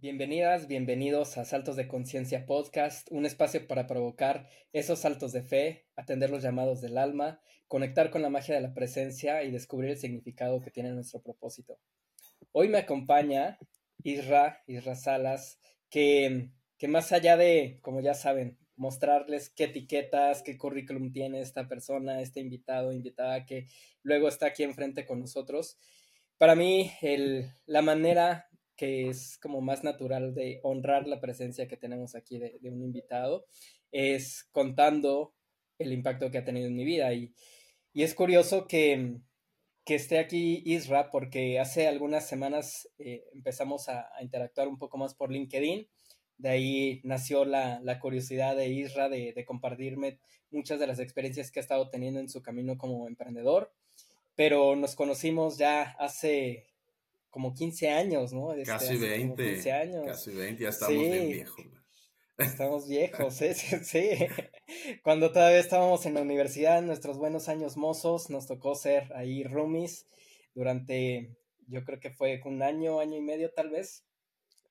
Bienvenidas, bienvenidos a Saltos de Conciencia Podcast, un espacio para provocar esos saltos de fe, atender los llamados del alma, conectar con la magia de la presencia y descubrir el significado que tiene nuestro propósito. Hoy me acompaña Isra, Isra Salas, que, que más allá de, como ya saben, mostrarles qué etiquetas, qué currículum tiene esta persona, este invitado, invitada que luego está aquí enfrente con nosotros. Para mí, el, la manera que es como más natural de honrar la presencia que tenemos aquí de, un invitado, es contando el impacto que ha tenido en mi vida. Y, es curioso que, esté aquí Isra porque hace algunas semanas eh, empezamos a, interactuar un poco más por LinkedIn. De ahí nació la, curiosidad de Isra de, de, compartirme muchas de las experiencias que ha estado teniendo en su camino como emprendedor. Pero nos conocimos ya hace como 15 años, ¿no? Este, casi 20. 15 años. Casi 20, ya estamos bien viejos. Estamos viejos, sí, sí, Cuando todavía estábamos en la universidad, nuestros buenos años mozos, nos tocó ser ahí roomies durante, yo creo que fue un año, año y medio tal vez.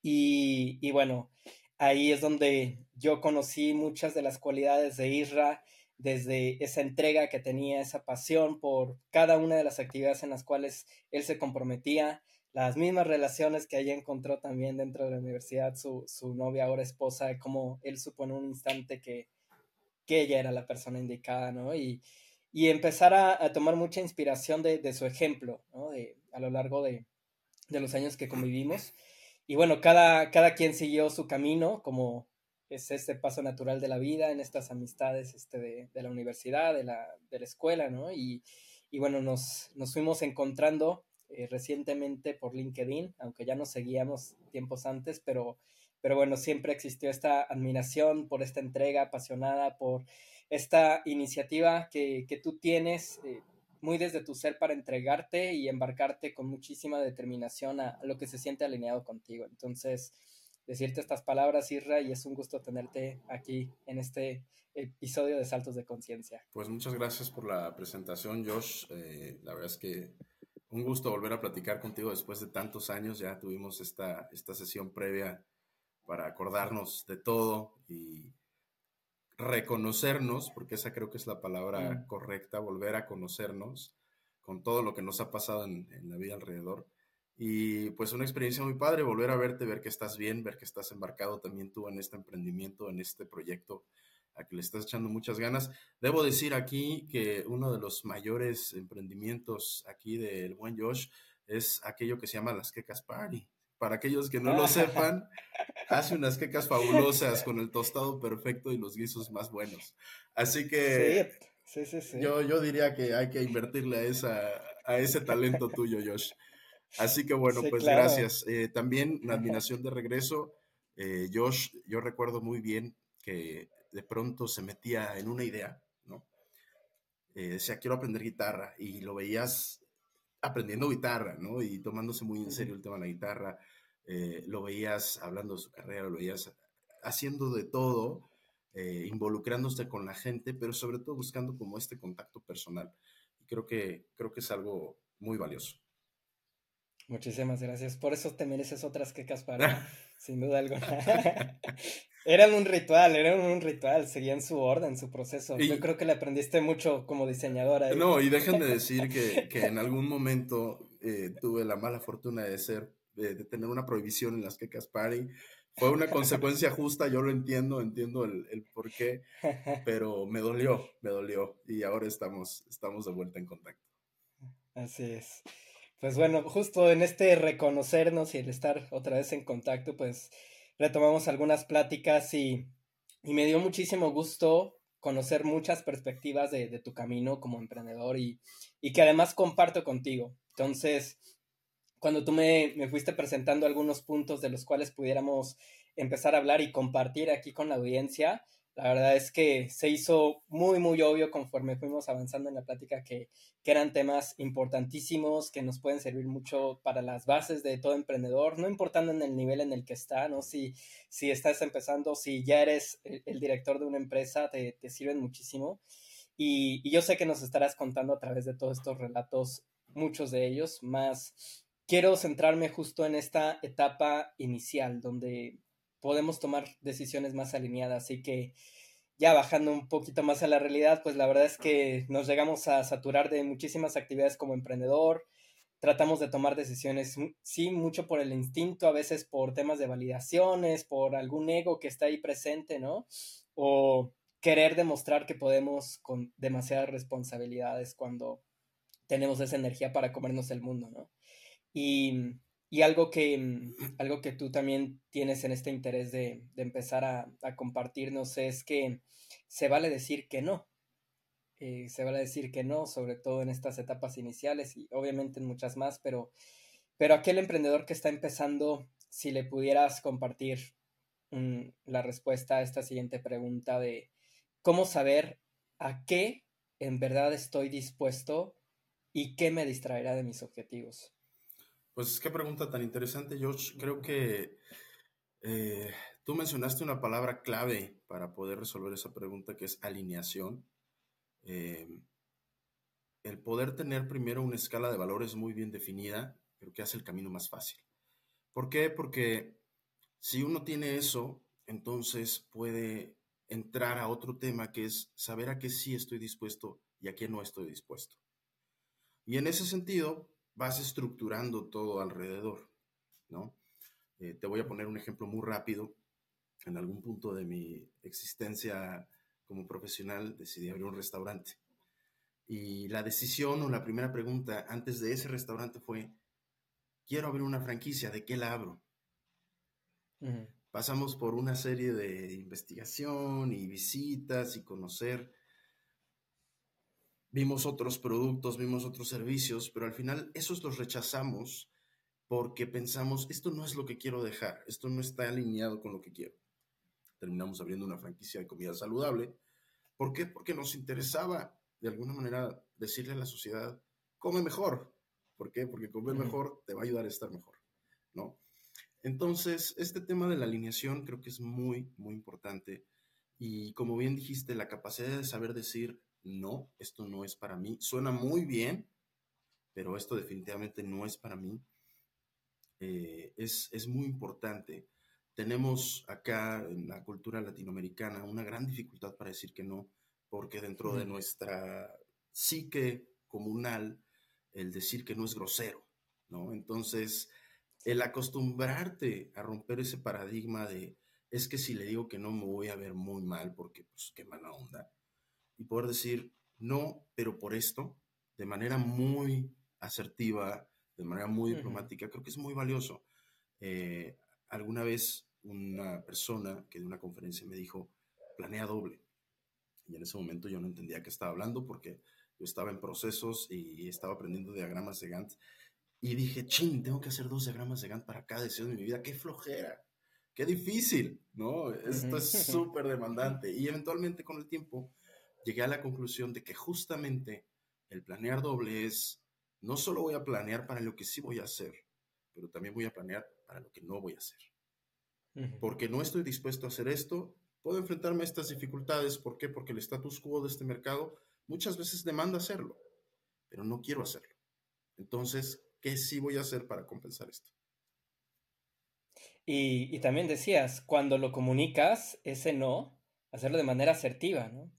Y, y bueno, ahí es donde yo conocí muchas de las cualidades de Isra, desde esa entrega que tenía, esa pasión por cada una de las actividades en las cuales él se comprometía, las mismas relaciones que ella encontró también dentro de la universidad, su, su novia, ahora esposa, como él supo en un instante que, que ella era la persona indicada, ¿no? Y, y empezar a, a, tomar mucha inspiración de, de su ejemplo, ¿no? A lo largo de, de, los años que convivimos. Y bueno, cada, cada quien siguió su camino, como es este paso natural de la vida, en estas amistades este, de, de la universidad, de la, de la escuela, ¿no? Y, y bueno, nos, nos fuimos encontrando eh, recientemente por LinkedIn, aunque ya nos seguíamos tiempos antes, pero, pero bueno, siempre existió esta admiración por esta entrega apasionada, por esta iniciativa que, que tú tienes eh, muy desde tu ser para entregarte y embarcarte con muchísima determinación a, lo que se siente alineado contigo. Entonces, decirte estas palabras, Isra, y es un gusto tenerte aquí en este episodio de Saltos de Conciencia. Pues muchas gracias por la presentación, Josh. Eh, la verdad es que un gusto volver a platicar contigo después de tantos años. Ya tuvimos esta, esta sesión previa para acordarnos de todo y reconocernos, porque esa creo que es la palabra mm. correcta, volver a conocernos con todo lo que nos ha pasado en, en, la vida alrededor. Y pues una experiencia muy padre, volver a verte, ver que estás bien, ver que estás embarcado también tú en este emprendimiento, en este proyecto a que le estás echando muchas ganas. Debo decir aquí que uno de los mayores emprendimientos aquí del buen Josh es aquello que se llama las quecas party. Para aquellos que no lo sepan, hace unas quecas fabulosas con el tostado perfecto y los guisos más buenos. Así que sí, sí, sí, Yo, yo diría que hay que invertirle a, esa, a ese talento tuyo, Josh. Así que bueno, pues gracias. Eh, también la admiración de regreso. Eh, Josh, yo recuerdo muy bien que de pronto se metía en una idea, ¿no? Eh, decía, quiero aprender guitarra y lo veías aprendiendo guitarra, ¿no? Y tomándose muy en serio el tema de la guitarra, eh, lo veías hablando de su carrera, lo veías haciendo de todo, eh, involucrándose con la gente, pero sobre todo buscando como este contacto personal. Y creo que, creo que es algo muy valioso. Muchísimas gracias. Por eso te mereces otras que para, sin duda alguna. eran un ritual, eran un ritual, seguían su orden, su proceso. Yo creo que le aprendiste mucho como diseñadora. No, y déjenme decir que, que en algún momento eh, tuve la mala fortuna de ser, de, tener una prohibición en las quecas party. Fue una consecuencia justa, yo lo entiendo, entiendo el, el por qué, pero me dolió, me dolió. Y ahora estamos, estamos de vuelta en contacto. Así es. Pues bueno, justo en este reconocernos y el estar otra vez en contacto, pues retomamos algunas pláticas y, me dio muchísimo gusto conocer muchas perspectivas de, tu camino como emprendedor y, que además comparto contigo. Entonces, cuando tú me fuiste presentando algunos puntos de los cuales pudiéramos empezar a hablar y compartir aquí con la audiencia, la verdad es que se hizo muy, muy obvio conforme fuimos avanzando en la plática que, que, eran temas importantísimos, que nos pueden servir mucho para las bases de todo emprendedor, no importando en el nivel en el que está, ¿no? Si, si estás empezando, si ya eres el, director de una empresa, te, te sirven muchísimo. Y, y, yo sé que nos estarás contando a través de todos estos relatos, muchos de ellos, más, quiero centrarme justo en esta etapa inicial, donde podemos tomar decisiones más alineadas. Así que ya bajando un poquito más a la realidad, pues la verdad es que nos llegamos a saturar de muchísimas actividades como emprendedor. Tratamos de tomar decisiones, sí, mucho por el instinto, a veces por temas de validaciones, por algún ego que está ahí presente, ¿no? O querer demostrar que podemos con demasiadas responsabilidades cuando tenemos esa energía para comernos el mundo, ¿no? Y, algo, que, algo que tú también tienes en este interés de, empezar a, compartirnos es que se vale decir que no. Eh, se vale decir que no, sobre todo en estas etapas iniciales y obviamente en muchas más, pero, pero aquel emprendedor que está empezando, si le pudieras compartir la respuesta a esta siguiente pregunta de cómo saber a qué en verdad estoy dispuesto y qué me distraerá de mis objetivos. Pues qué pregunta tan interesante, George. Creo que eh, tú mencionaste una palabra clave para poder resolver esa pregunta, que es alineación. Em, el poder tener primero una escala de valores muy bien definida, creo que hace el camino más fácil. ¿Por qué? Porque si uno tiene eso, entonces puede entrar a otro tema que es saber a qué sí estoy dispuesto y a qué no estoy dispuesto. Y en ese sentido, vas estructurando todo alrededor, ¿no? Eh, te voy a poner un ejemplo muy rápido. En algún punto de mi existencia como profesional decidí abrir un restaurante. Y la decisión o la primera pregunta antes de ese restaurante fue, quiero abrir una franquicia, ¿de qué la abro? Pasamos por una serie de investigación y visitas y conocer vimos otros productos, vimos otros servicios, pero al final esos los rechazamos porque pensamos, esto no es lo que quiero dejar, esto no está alineado con lo que quiero. Terminamos abriendo una franquicia de comida saludable. ¿Por qué? Porque nos interesaba de alguna manera decirle a la sociedad, come mejor. ¿Por qué? Porque comer mejor te va a ayudar a estar mejor, ¿no? Entonces, este tema de la alineación creo que es muy, muy importante. Y como bien dijiste, la capacidad de saber decir, no, esto no es para mí. Suena muy bien, pero esto definitivamente no es para mí. Eh, es, es muy importante. Tenemos acá en la cultura latinoamericana una gran dificultad para decir que no, porque dentro de nuestra psique comunal, el decir que no es grosero, ¿no? Entonces, el acostumbrarte a romper ese paradigma de es que si le digo que no me voy a ver muy mal porque pues qué mala onda, y poder decir no, pero por esto, de manera muy asertiva, de manera muy diplomática, creo que es muy valioso. Eh, alguna vez una persona que de una conferencia me dijo, planea doble. Y en ese momento yo no entendía qué estaba hablando porque yo estaba en procesos y estaba aprendiendo diagramas de Gantt. Y dije, chin, tengo que hacer dos diagramas de Gantt para cada deseo de mi vida. ¡Qué flojera! ¡Qué difícil! ¿No? Esto es súper demandante. Y eventualmente con el tiempo llegué a la conclusión de que justamente el planear doble es, no solo voy a planear para lo que sí voy a hacer, pero también voy a planear para lo que no voy a hacer. Porque no estoy dispuesto a hacer esto, puedo enfrentarme a estas dificultades. ¿Por qué? Porque el status quo de este mercado muchas veces demanda hacerlo, pero no quiero hacerlo. Entonces, ¿qué sí voy a hacer para compensar esto? Y, y, también decías, cuando lo comunicas, ese no, hacerlo de manera asertiva, ¿no?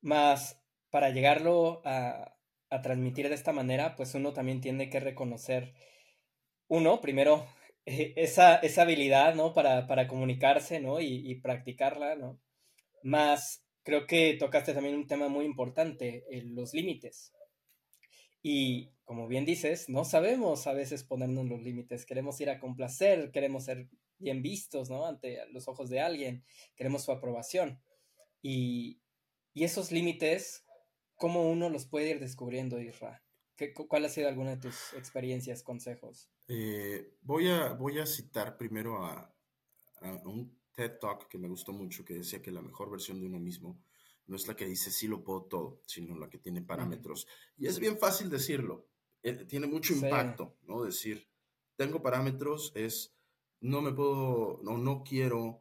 Más para llegarlo a, transmitir de esta manera, pues uno también tiene que reconocer, uno, primero, esa, esa habilidad, ¿no? Para, comunicarse, ¿no? Y, practicarla, ¿no? Más, creo que tocaste también un tema muy importante, los límites. Y como bien dices, no sabemos a veces ponernos los límites. Queremos ir a complacer, queremos ser bien vistos, ¿no? Ante los ojos de alguien, queremos su aprobación. Y, y esos límites, ¿cómo uno los puede ir descubriendo, Isra? ¿Cuál ha sido alguna de tus experiencias, consejos? Eh, voy, a, voy a citar primero a, un TED Talk que me gustó mucho, que decía que la mejor versión de uno mismo no es la que dice sí lo puedo todo, sino la que tiene parámetros. Y es bien fácil decirlo, eh, tiene mucho impacto, ¿no? Decir, tengo parámetros, es no me puedo, no, no quiero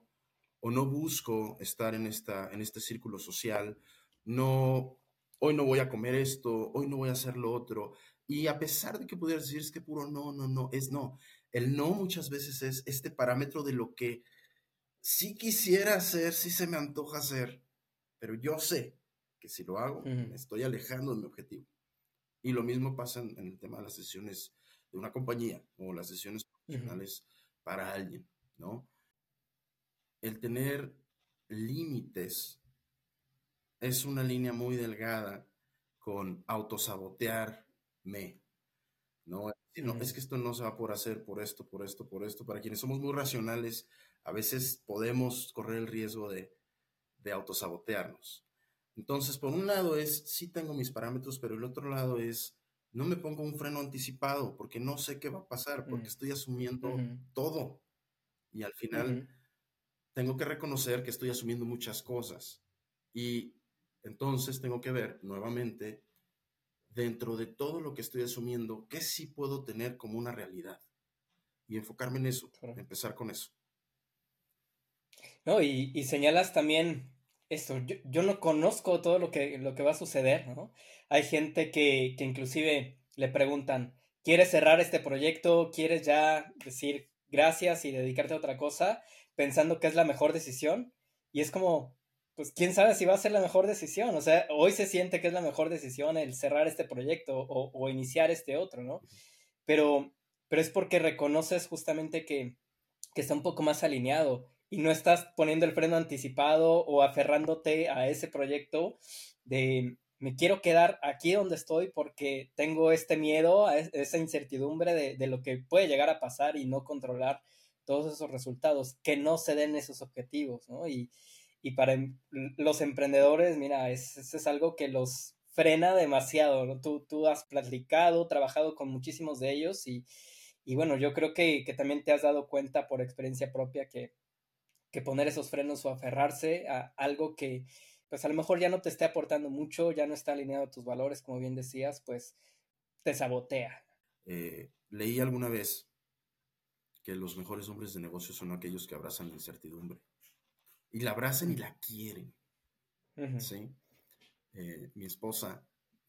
o no busco estar en, esta, en este círculo social, no, hoy no voy a comer esto, hoy no voy a hacer lo otro. Y a pesar de que pudieras decir es que puro no, no, no, es no. El no muchas veces es este parámetro de lo que sí quisiera hacer, sí se me antoja hacer, pero yo sé que si lo hago, me estoy alejando de mi objetivo. Y lo mismo pasa en, el tema de las sesiones de una compañía o las sesiones profesionales para alguien, ¿no? El tener límites es una línea muy delgada con autosabotearme, ¿no? no, es que esto no se va por hacer por esto, por esto, por esto. Para quienes somos muy racionales, a veces podemos correr el riesgo de, de autosabotearnos. Entonces, por un lado es, sí tengo mis parámetros, pero el otro lado es, no me pongo un freno anticipado porque no sé qué va a pasar, porque mm. estoy asumiendo todo. Y al final tengo que reconocer que estoy asumiendo muchas cosas. Y entonces tengo que ver nuevamente dentro de todo lo que estoy asumiendo, qué sí puedo tener como una realidad. Y enfocarme en eso, empezar con eso. No, y, señalas también esto, yo, no conozco todo lo que, lo que va a suceder, ¿no? Hay gente que, que inclusive le preguntan, ¿quieres cerrar este proyecto? ¿Quieres ya decir gracias y dedicarte a otra cosa? Pensando que es la mejor decisión. Y es como, pues quién sabe si va a ser la mejor decisión. O sea, hoy se siente que es la mejor decisión el cerrar este proyecto o, iniciar este otro, ¿no? Pero, pero es porque reconoces justamente que, que, está un poco más alineado y no estás poniendo el freno anticipado o aferrándote a ese proyecto de me quiero quedar aquí donde estoy porque tengo este miedo, esa incertidumbre de, de lo que puede llegar a pasar y no controlar todos esos resultados, que no se den esos objetivos, ¿no? Y, y para em, los emprendedores, mira, es, es algo que los frena demasiado, ¿no? Tú, tú has platicado, trabajado con muchísimos de ellos y, y bueno, yo creo que, que, también te has dado cuenta por experiencia propia que, que poner esos frenos o aferrarse a algo que pues a lo mejor ya no te esté aportando mucho, ya no está alineado a tus valores, como bien decías, pues te sabotea. Eh, leí alguna vez que los mejores hombres de negocio son aquellos que abrazan la incertidumbre y la abrazan y la quieren. ¿sí? Eh, mi esposa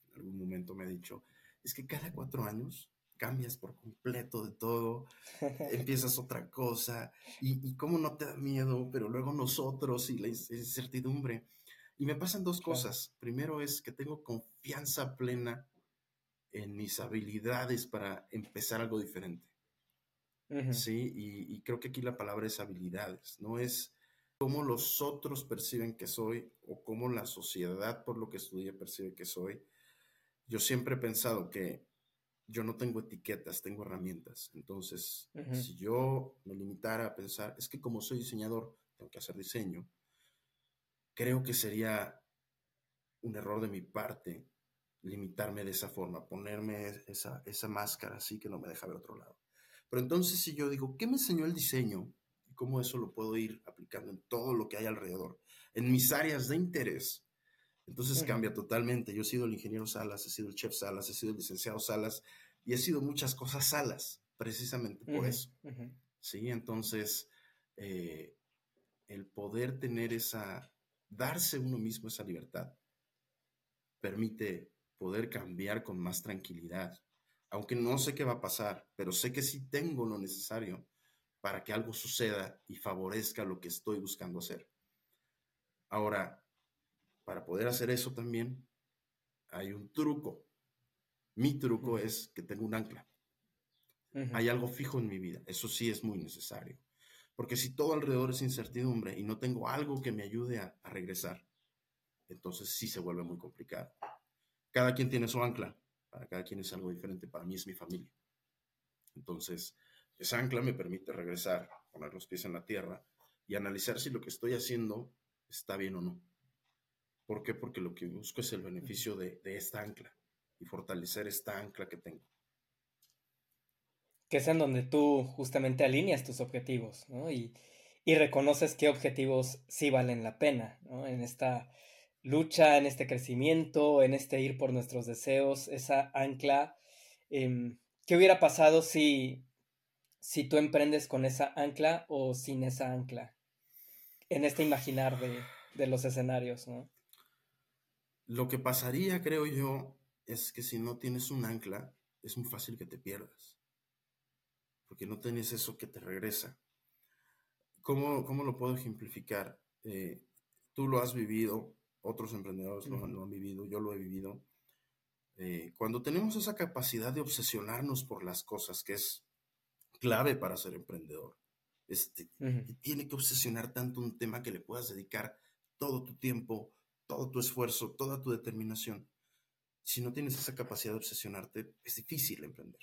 en algún momento me ha dicho, es que cada cuatro años cambias por completo de todo, empiezas otra cosa, y, y, cómo no te da miedo, pero luego nosotros y la incertidumbre. Y me pasan dos cosas. Primero es que tengo confianza plena en mis habilidades para empezar algo diferente. Sí, y, y, creo que aquí la palabra es habilidades, no es cómo los otros perciben que soy o cómo la sociedad por lo que estudié percibe que soy. Yo siempre he pensado que yo no tengo etiquetas, tengo herramientas. Entonces, si yo me limitara a pensar, es que como soy diseñador, tengo que hacer diseño, creo que sería un error de mi parte limitarme de esa forma, ponerme esa, esa máscara así que no me deja ver otro lado. Pero entonces si yo digo, ¿qué me enseñó el diseño? cómo eso lo puedo ir aplicando en todo lo que hay alrededor, en mis áreas de interés. Entonces cambia totalmente. Yo he sido el ingeniero Salas, he sido el chef Salas, he sido el licenciado Salas y he sido muchas cosas Salas, precisamente por eso. Sí, entonces eh, el poder tener esa, darse uno mismo esa libertad, permite poder cambiar con más tranquilidad. Aunque no sé qué va a pasar, pero sé que sí tengo lo necesario para que algo suceda y favorezca lo que estoy buscando hacer. Ahora, para poder hacer eso también hay un truco. Mi truco es que tengo un ancla. Hay algo fijo en mi vida. Eso sí es muy necesario. Porque si todo alrededor es incertidumbre y no tengo algo que me ayude a, a regresar, entonces sí se vuelve muy complicado. Cada quien tiene su ancla. Para cada quien es algo diferente. Para mí es mi familia. Entonces, esa ancla me permite regresar, poner los pies en la tierra y analizar si lo que estoy haciendo está bien o no. ¿Por qué? Porque lo que busco es el beneficio de, esta ancla y fortalecer esta ancla que tengo. Que es en donde tú justamente alineas tus objetivos, ¿no? Y, reconoces qué objetivos sí valen la pena, ¿no? En esta lucha, en este crecimiento, en este ir por nuestros deseos, esa ancla. Em, ¿Qué hubiera pasado si si tú emprendes con esa ancla o sin esa ancla en este imaginar de, los escenarios, ¿no? Lo que pasaría, creo yo, es que si no tienes un ancla, es muy fácil que te pierdas, porque no tienes eso que te regresa. ¿Cómo, cómo lo puedo ejemplificar? Eh, tú lo has vivido, otros emprendedores lo, han vivido, yo lo he vivido. Eh, cuando tenemos esa capacidad de obsesionarnos por las cosas, que es clave para ser emprendedor, este, tiene que obsesionar tanto un tema que le puedas dedicar todo tu tiempo, todo tu esfuerzo, toda tu determinación. Si no tienes esa capacidad de obsesionarte, es difícil emprender.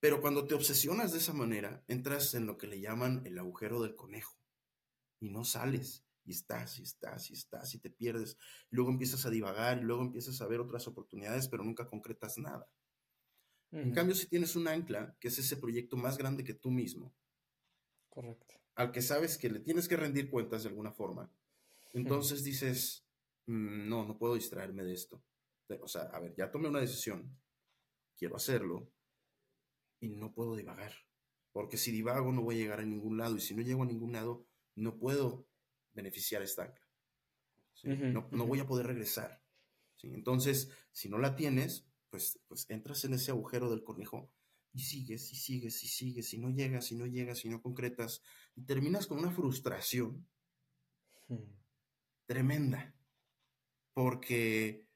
Pero cuando te obsesionas de esa manera, entras en lo que le llaman el agujero del conejo y no sales. Y estás, y estás, y estás, y te pierdes. luego empiezas a divagar, y luego empiezas a ver otras oportunidades, pero nunca concretas nada. En cambio, si tienes un ancla, que es ese proyecto más grande que tú mismo, Correcto. al que sabes que le tienes que rendir cuentas de alguna forma, entonces dices, mm, no, no puedo distraerme de esto. O sea, a ver, ya tomé una decisión, quiero hacerlo, y no puedo divagar. Porque si divago no voy a llegar a ningún lado, y si no llego a ningún lado, no puedo beneficiar esta ancla. no, voy a poder regresar. Entonces, si no la tienes, pues, pues entras en ese agujero del conejo y sigues y sigues y sigues y no llegas y no llegas y no concretas y terminas con una frustración tremenda porque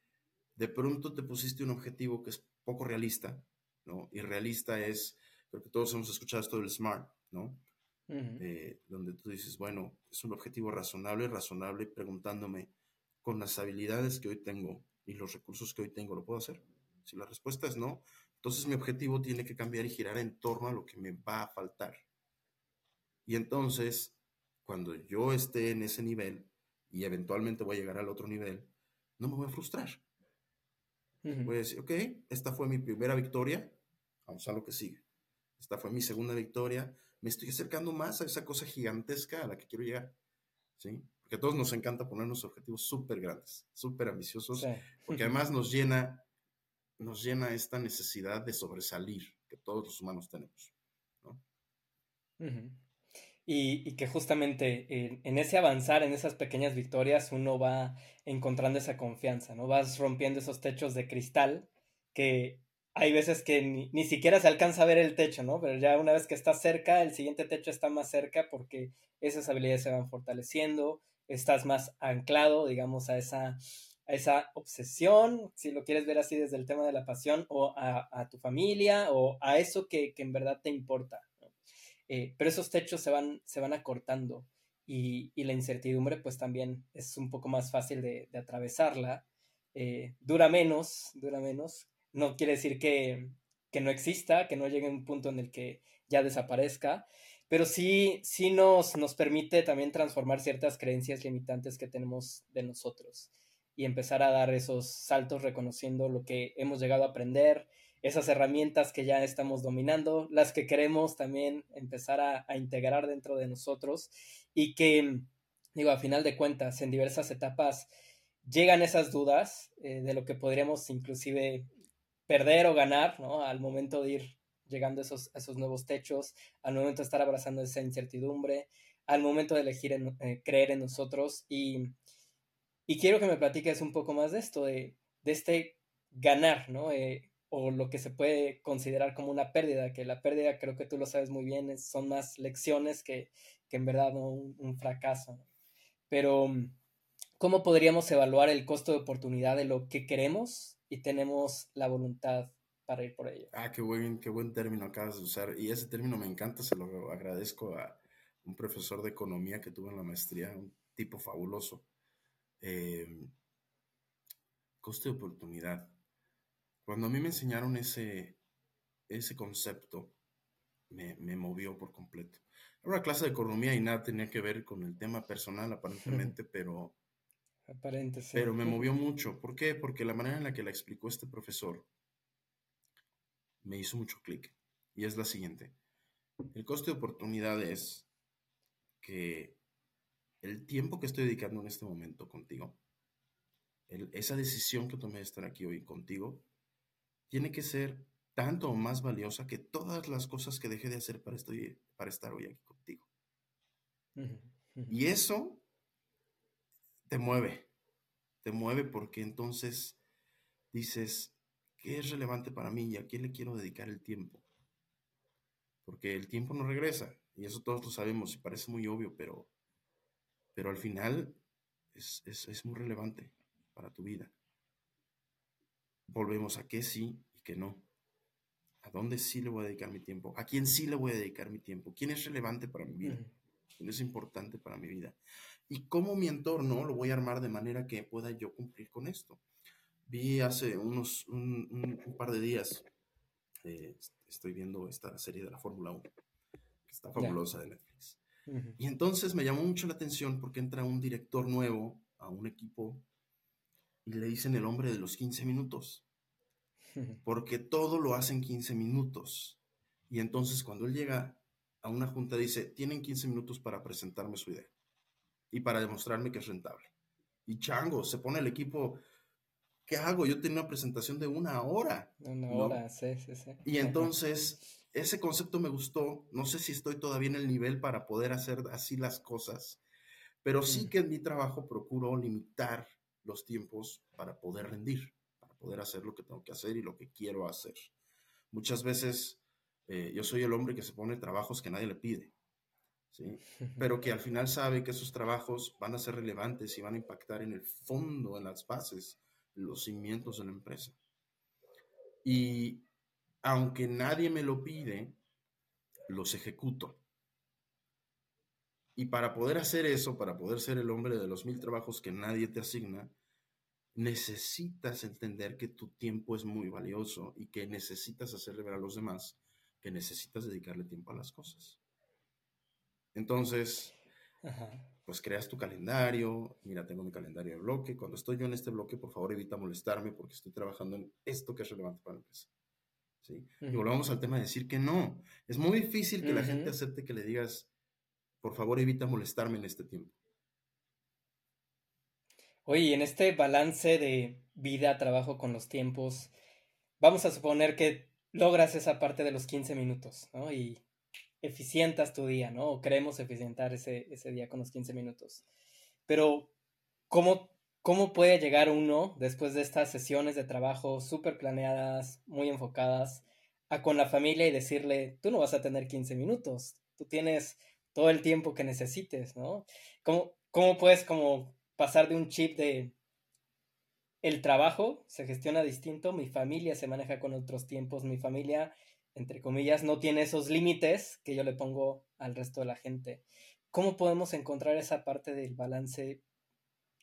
de pronto te pusiste un objetivo que es poco realista, ¿no? Y realista es, creo que todos hemos escuchado esto del SMART, ¿no? Eh, donde tú dices, bueno, es un objetivo razonable, razonable, preguntándome, con las habilidades que hoy tengo y los recursos que hoy tengo, ¿lo puedo hacer? Si la respuesta es no, entonces mi objetivo tiene que cambiar y girar en torno a lo que me va a faltar. Y entonces, cuando yo esté en ese nivel y eventualmente voy a llegar al otro nivel, no me voy a frustrar. Voy a decir, ok, esta fue mi primera victoria, vamos a lo que sigue. Esta fue mi segunda victoria, me estoy acercando más a esa cosa gigantesca a la que quiero llegar. ¿Sí? Porque a todos nos encanta ponernos objetivos súper grandes, súper ambiciosos, porque además nos llena, nos llena esta necesidad de sobresalir que todos los humanos tenemos. ¿no? y, y, que justamente en, en, ese avanzar, en esas pequeñas victorias, uno va encontrando esa confianza, ¿no? Vas rompiendo esos techos de cristal que hay veces que ni, siquiera se alcanza a ver el techo, ¿no? Pero ya una vez que estás cerca, el siguiente techo está más cerca porque esas habilidades se van fortaleciendo, estás más anclado, digamos, a esa, a esa obsesión, si lo quieres ver así desde el tema de la pasión, o a, tu familia, o a eso que, en verdad te importa. Eh, pero esos techos se van, se van acortando y, la incertidumbre pues también es un poco más fácil de, atravesarla. Eh, dura menos, dura menos, no quiere decir que, no exista, que no llegue a un punto en el que ya desaparezca, pero sí, sí nos, nos permite también transformar ciertas creencias limitantes que tenemos de nosotros y empezar a dar esos saltos reconociendo lo que hemos llegado a aprender, esas herramientas que ya estamos dominando, las que queremos también empezar a, integrar dentro de nosotros y que, digo, a final de cuentas, en diversas etapas llegan esas dudas eh, de lo que podríamos inclusive perder o ganar, ¿no? Al momento de ir llegando a esos, esos nuevos techos, al momento de estar abrazando esa incertidumbre, al momento de elegir eh, creer en nosotros. Y, y, quiero que me platiques un poco más de esto, de, de este ganar, ¿no? Eh, o lo que se puede considerar como una pérdida, que la pérdida creo que tú lo sabes muy bien, son más lecciones que, que en verdad un, un, fracaso. Pero, ¿cómo podríamos evaluar el costo de oportunidad de lo que queremos y tenemos la voluntad para ir por ello. Ah, qué buen, qué buen término acabas de usar. Y ese término me encanta, se lo agradezco a un profesor de economía que tuve en la maestría, un tipo fabuloso. Eh, coste de oportunidad. Cuando a mí me enseñaron ese, ese concepto, me, me, movió por completo. Era una clase de economía y nada tenía que ver con el tema personal, aparentemente, pero Aparente, Pero me movió mucho. ¿Por qué? Porque la manera en la que la explicó este profesor me hizo mucho clic. Y es la siguiente. El coste de oportunidad es que el tiempo que estoy dedicando en este momento contigo, esa decisión que tomé de estar aquí hoy contigo, tiene que ser tanto o más valiosa que todas las cosas que dejé de hacer para, para estar hoy aquí contigo. Y eso te mueve, te mueve porque entonces dices, ¿Qué es relevante para mí y a quién le quiero dedicar el tiempo? Porque el tiempo no regresa, y eso todos lo sabemos y parece muy obvio, pero, pero al final es, es muy relevante para tu vida. Volvemos a qué sí y qué no. ¿A dónde sí le voy a dedicar mi tiempo? ¿A quién sí le voy a dedicar mi tiempo? ¿Quién es relevante para mi vida? ¿Quién es importante para mi vida? ¿Y cómo mi entorno lo voy a armar de manera que pueda yo cumplir con esto? Vi hace unos, un, par de días, eh, estoy viendo esta serie de la Fórmula 1, que está fabulosa de Netflix. Y entonces me llamó mucho la atención porque entra un director nuevo a un equipo y le dicen el hombre de los 15 minutos porque todo lo hacen 15 minutos. Y entonces cuando él llega a una junta dice, tienen 15 minutos para presentarme su idea y para demostrarme que es rentable. Y chango, se pone el equipo, ¿qué hago? Yo tengo una presentación de una hora. Una hora, sí, sí, sí. Y entonces ese concepto me gustó, no sé si estoy todavía en el nivel para poder hacer así las cosas, pero sí que en mi trabajo procuro limitar los tiempos para poder rendir poder hacer lo que tengo que hacer y lo que quiero hacer. Muchas veces eh, yo soy el hombre que se pone trabajos que nadie le pide, ¿sí? pero que al final sabe que esos trabajos van a ser relevantes y van a impactar en el fondo, en las bases, los cimientos de la empresa. Y aunque nadie me lo pide, los ejecuto. Y para poder hacer eso, para poder ser el hombre de los mil trabajos que nadie te asigna, necesitas entender que tu tiempo es muy valioso y que necesitas hacerle ver a los demás que necesitas dedicarle tiempo a las cosas. Entonces, pues creas tu calendario, mira, tengo mi calendario de bloque, cuando estoy yo en este bloque, por favor evita molestarme porque estoy trabajando en esto que es relevante para la empresa. ¿Sí? Y volvamos al tema de decir que no. Es muy difícil que la gente acepte que le digas, por favor evita molestarme en este tiempo. Oye, en este balance de vida, trabajo con los tiempos, vamos a suponer que logras esa parte de los 15 minutos, ¿no? Y eficientas tu día, ¿no? O queremos eficientar ese, ese día con los 15 minutos. Pero, ¿cómo, ¿cómo puede llegar uno, después de estas sesiones de trabajo súper planeadas, muy enfocadas, a con la familia y decirle, tú no vas a tener 15 minutos, tú tienes todo el tiempo que necesites, ¿no? ¿Cómo, cómo puedes como pasar de un chip de el trabajo se gestiona distinto, mi familia se maneja con otros tiempos, mi familia, entre comillas, no tiene esos límites que yo le pongo al resto de la gente. ¿Cómo podemos encontrar esa parte del balance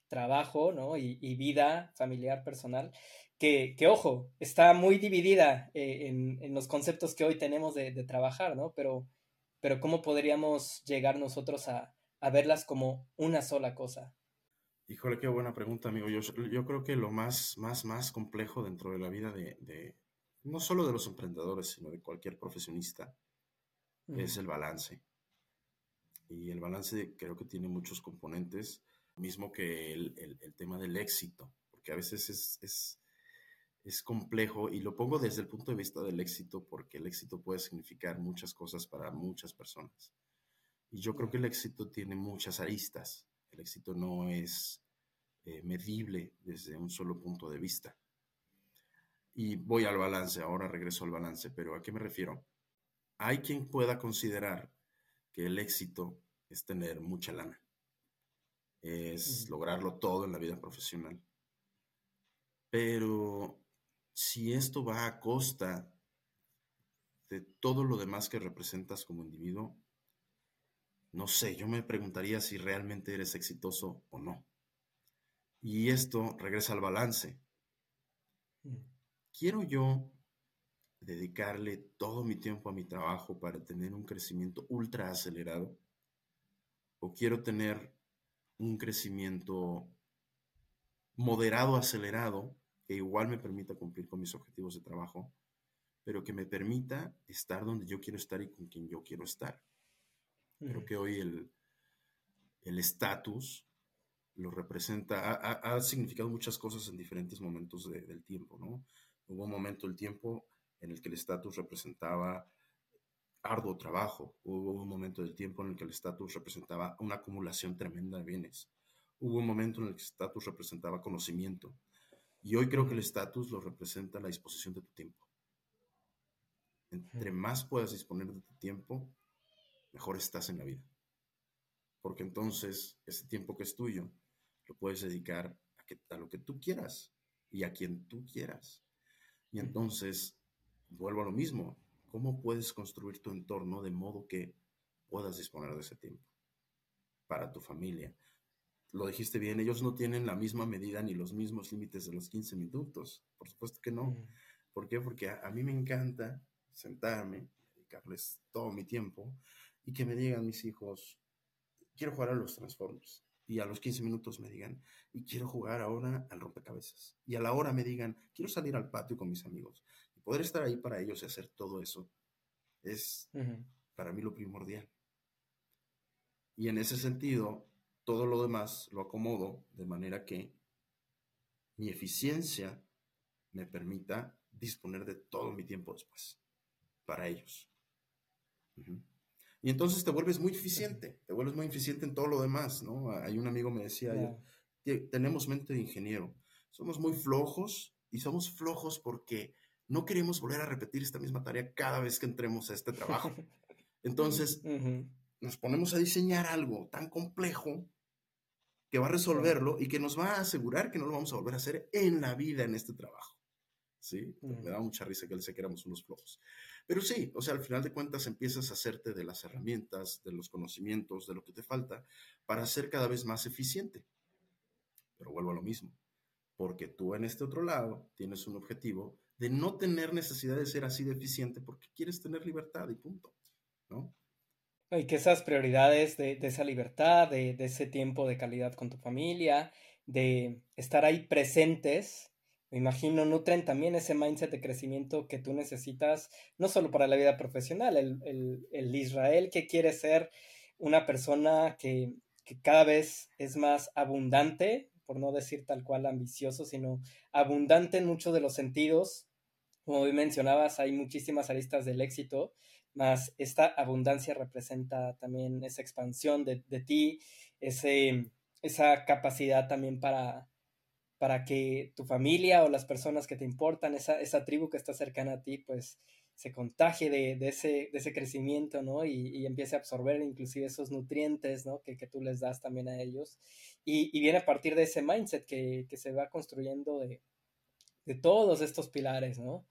trabajo ¿no? y, vida familiar, personal? Que, que, ojo, está muy dividida eh, en, los conceptos que hoy tenemos de, trabajar, ¿no? Pero, pero ¿cómo podríamos llegar nosotros a, a verlas como una sola cosa? Híjole, qué buena pregunta, amigo. Yo, yo creo que lo más, más, más complejo dentro de la vida de, no solo de los emprendedores, sino de cualquier profesionista, es el balance. Y el balance creo que tiene muchos componentes, mismo que el, el, tema del éxito, porque a veces es, es, es, complejo y lo pongo desde el punto de vista del éxito, porque el éxito puede significar muchas cosas para muchas personas. Y yo creo que el éxito tiene muchas aristas. El éxito no es eh, medible desde un solo punto de vista. Y voy al balance, ahora regreso al balance, pero ¿a qué me refiero? Hay quien pueda considerar que el éxito es tener mucha lana, es lograrlo todo en la vida profesional. Pero si esto va a costa de todo lo demás que representas como individuo, no sé, yo me preguntaría si realmente eres exitoso o no. Y esto regresa al balance. Mm. ¿Quiero yo dedicarle todo mi tiempo a mi trabajo para tener un crecimiento ultra acelerado? ¿O quiero tener un crecimiento moderado acelerado que igual me permita cumplir con mis objetivos de trabajo, pero que me permita estar donde yo quiero estar y con quien yo quiero estar? Creo que hoy el estatus lo representa, ha, significado muchas cosas en diferentes momentos del tiempo, ¿no? Hubo un momento del tiempo en el que el estatus representaba arduo trabajo, hubo un momento del tiempo en el que el estatus representaba una acumulación tremenda de bienes, hubo un momento en el que el estatus representaba conocimiento, Y hoy creo que el estatus lo representa la disposición de tu tiempo. Entre más puedas disponer de tu tiempo, mejor estás en la vida. Porque entonces ese tiempo que es tuyo lo puedes dedicar a, a lo que tú quieras y a quien tú quieras. Y entonces, vuelvo a lo mismo, ¿cómo puedes construir tu entorno de modo que puedas disponer de ese tiempo para tu familia? Lo dijiste bien, ellos no tienen la misma medida ni los mismos límites de los 15 minutos. Por supuesto que no. ¿Por qué? Porque a, mí me encanta sentarme, dedicarles todo mi tiempo y que me digan mis hijos, quiero jugar a los Transformers. Y a los 15 minutos me digan, y quiero jugar ahora al rompecabezas. Y a la hora me digan, quiero salir al patio con mis amigos. Y poder estar ahí para ellos y hacer todo eso es para mí lo primordial. Y en ese sentido, todo lo demás lo acomodo de manera que mi eficiencia me permita disponer de todo mi tiempo después para ellos. Y entonces te vuelves muy eficiente, te vuelves muy eficiente en todo lo demás, ¿no? Hay un amigo me decía, tenemos mente de ingeniero, somos muy flojos y somos flojos porque no queremos volver a repetir esta misma tarea cada vez que entremos a este trabajo. Entonces, nos ponemos a diseñar algo tan complejo que va a resolverlo y que nos va a asegurar que no lo vamos a volver a hacer en la vida en este trabajo. ¿Sí? Me da mucha risa que él se que éramos unos flojos. Pero sí, o sea, al final de cuentas empiezas a hacerte de las herramientas, de los conocimientos, de lo que te falta, para ser cada vez más eficiente. Pero vuelvo a lo mismo, porque tú en este otro lado tienes un objetivo de no tener necesidad de ser así de eficiente porque quieres tener libertad y punto, ¿no? Y que esas prioridades de, esa libertad, de, de ese tiempo de calidad con tu familia, de estar ahí presentes, me imagino, nutren también ese mindset de crecimiento que tú necesitas, no solo para la vida profesional, el, Israel que quiere ser una persona que, cada vez es más abundante, por no decir tal cual ambicioso, sino abundante en muchos de los sentidos. Como hoy mencionabas, hay muchísimas aristas del éxito, más esta abundancia representa también esa expansión de, de ti, ese, esa capacidad también para, para que tu familia o las personas que te importan, esa, esa tribu que está cercana a ti, pues se contagie de, de, ese, de ese, crecimiento, ¿no? Y, y, empiece a absorber inclusive esos nutrientes, ¿no? Que, que tú les das también a ellos. Y, y, viene a partir de ese mindset que, que se va construyendo de, de, todos estos pilares, ¿no?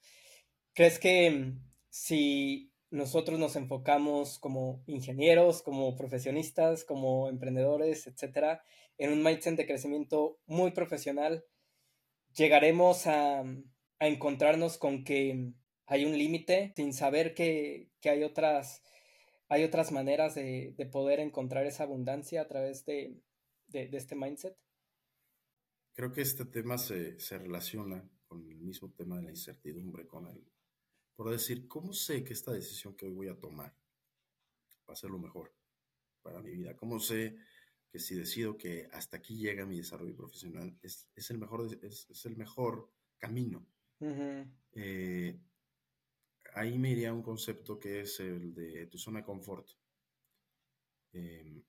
¿Crees que mm, si nosotros nos enfocamos como ingenieros, como profesionistas, como emprendedores, etcétera, en un mindset de crecimiento muy profesional, llegaremos a, encontrarnos con que hay un límite sin saber que, hay, otras, hay otras maneras de, poder encontrar esa abundancia a través de, este mindset? Creo que este tema se, se, relaciona con el mismo tema de la incertidumbre, con el, por decir, ¿cómo sé que esta decisión que hoy voy a tomar va a ser lo mejor para mi vida? ¿Cómo sé que si decido que hasta aquí llega mi desarrollo profesional, es, el, mejor, es, el mejor camino. Eh, ahí me iría un concepto que es el de tu zona de confort. Em,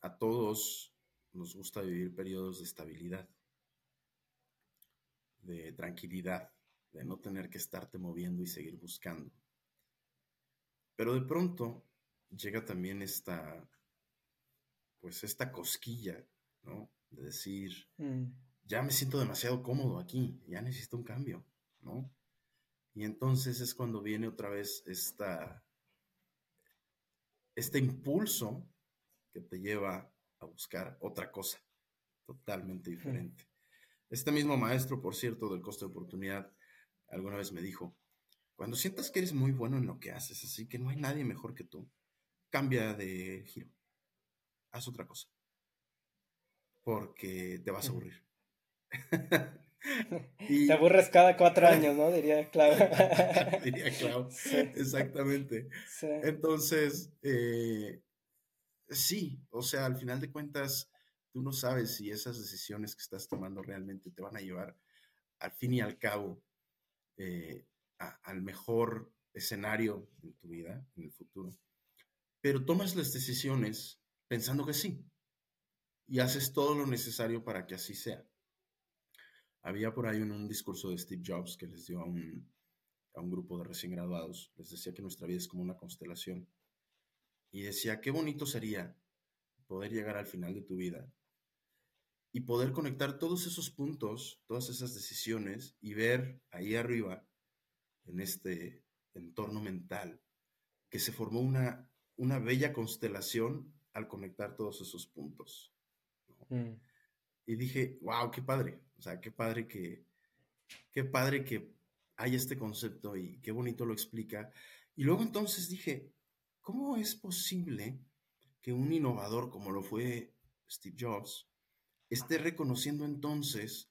a todos nos gusta vivir periodos de estabilidad, de tranquilidad, de no tener que estarte moviendo y seguir buscando. Pero de pronto llega también esta pues esta cosquilla, ¿no? De decir, mm. ya me siento demasiado cómodo aquí, ya necesito un cambio, ¿no? Y entonces es cuando viene otra vez esta, este impulso que te lleva a buscar otra cosa totalmente mm. diferente. Este mismo maestro, por cierto, del costo de oportunidad, alguna vez me dijo, cuando sientas que eres muy bueno en lo que haces, así que no hay nadie mejor que tú, cambia de giro haz otra cosa. Porque te vas a aburrir. Te aburres cada cuatro años, ¿no? Diría Clau. Diría Clau. Exactamente. Entonces, eh, sí, o sea, al final de cuentas, tú no sabes si esas decisiones que estás tomando realmente te van a llevar al fin y al cabo eh, al mejor escenario en tu vida, en el futuro. Pero tomas las decisiones pensando que sí. Y haces todo lo necesario para que así sea. Había por ahí un, discurso de Steve Jobs que les dio a un, a un grupo de recién graduados. Les decía que nuestra vida es como una constelación. Y decía, qué bonito sería poder llegar al final de tu vida y poder conectar todos esos puntos, todas esas decisiones y ver ahí arriba, en este entorno mental, que se formó una, una bella constelación al conectar todos esos puntos. Mm. Y dije, wow, qué padre, o sea, qué padre que, qué padre que hay este concepto y qué bonito lo explica. Y luego entonces dije, ¿cómo es posible que un innovador como lo fue Steve Jobs esté reconociendo entonces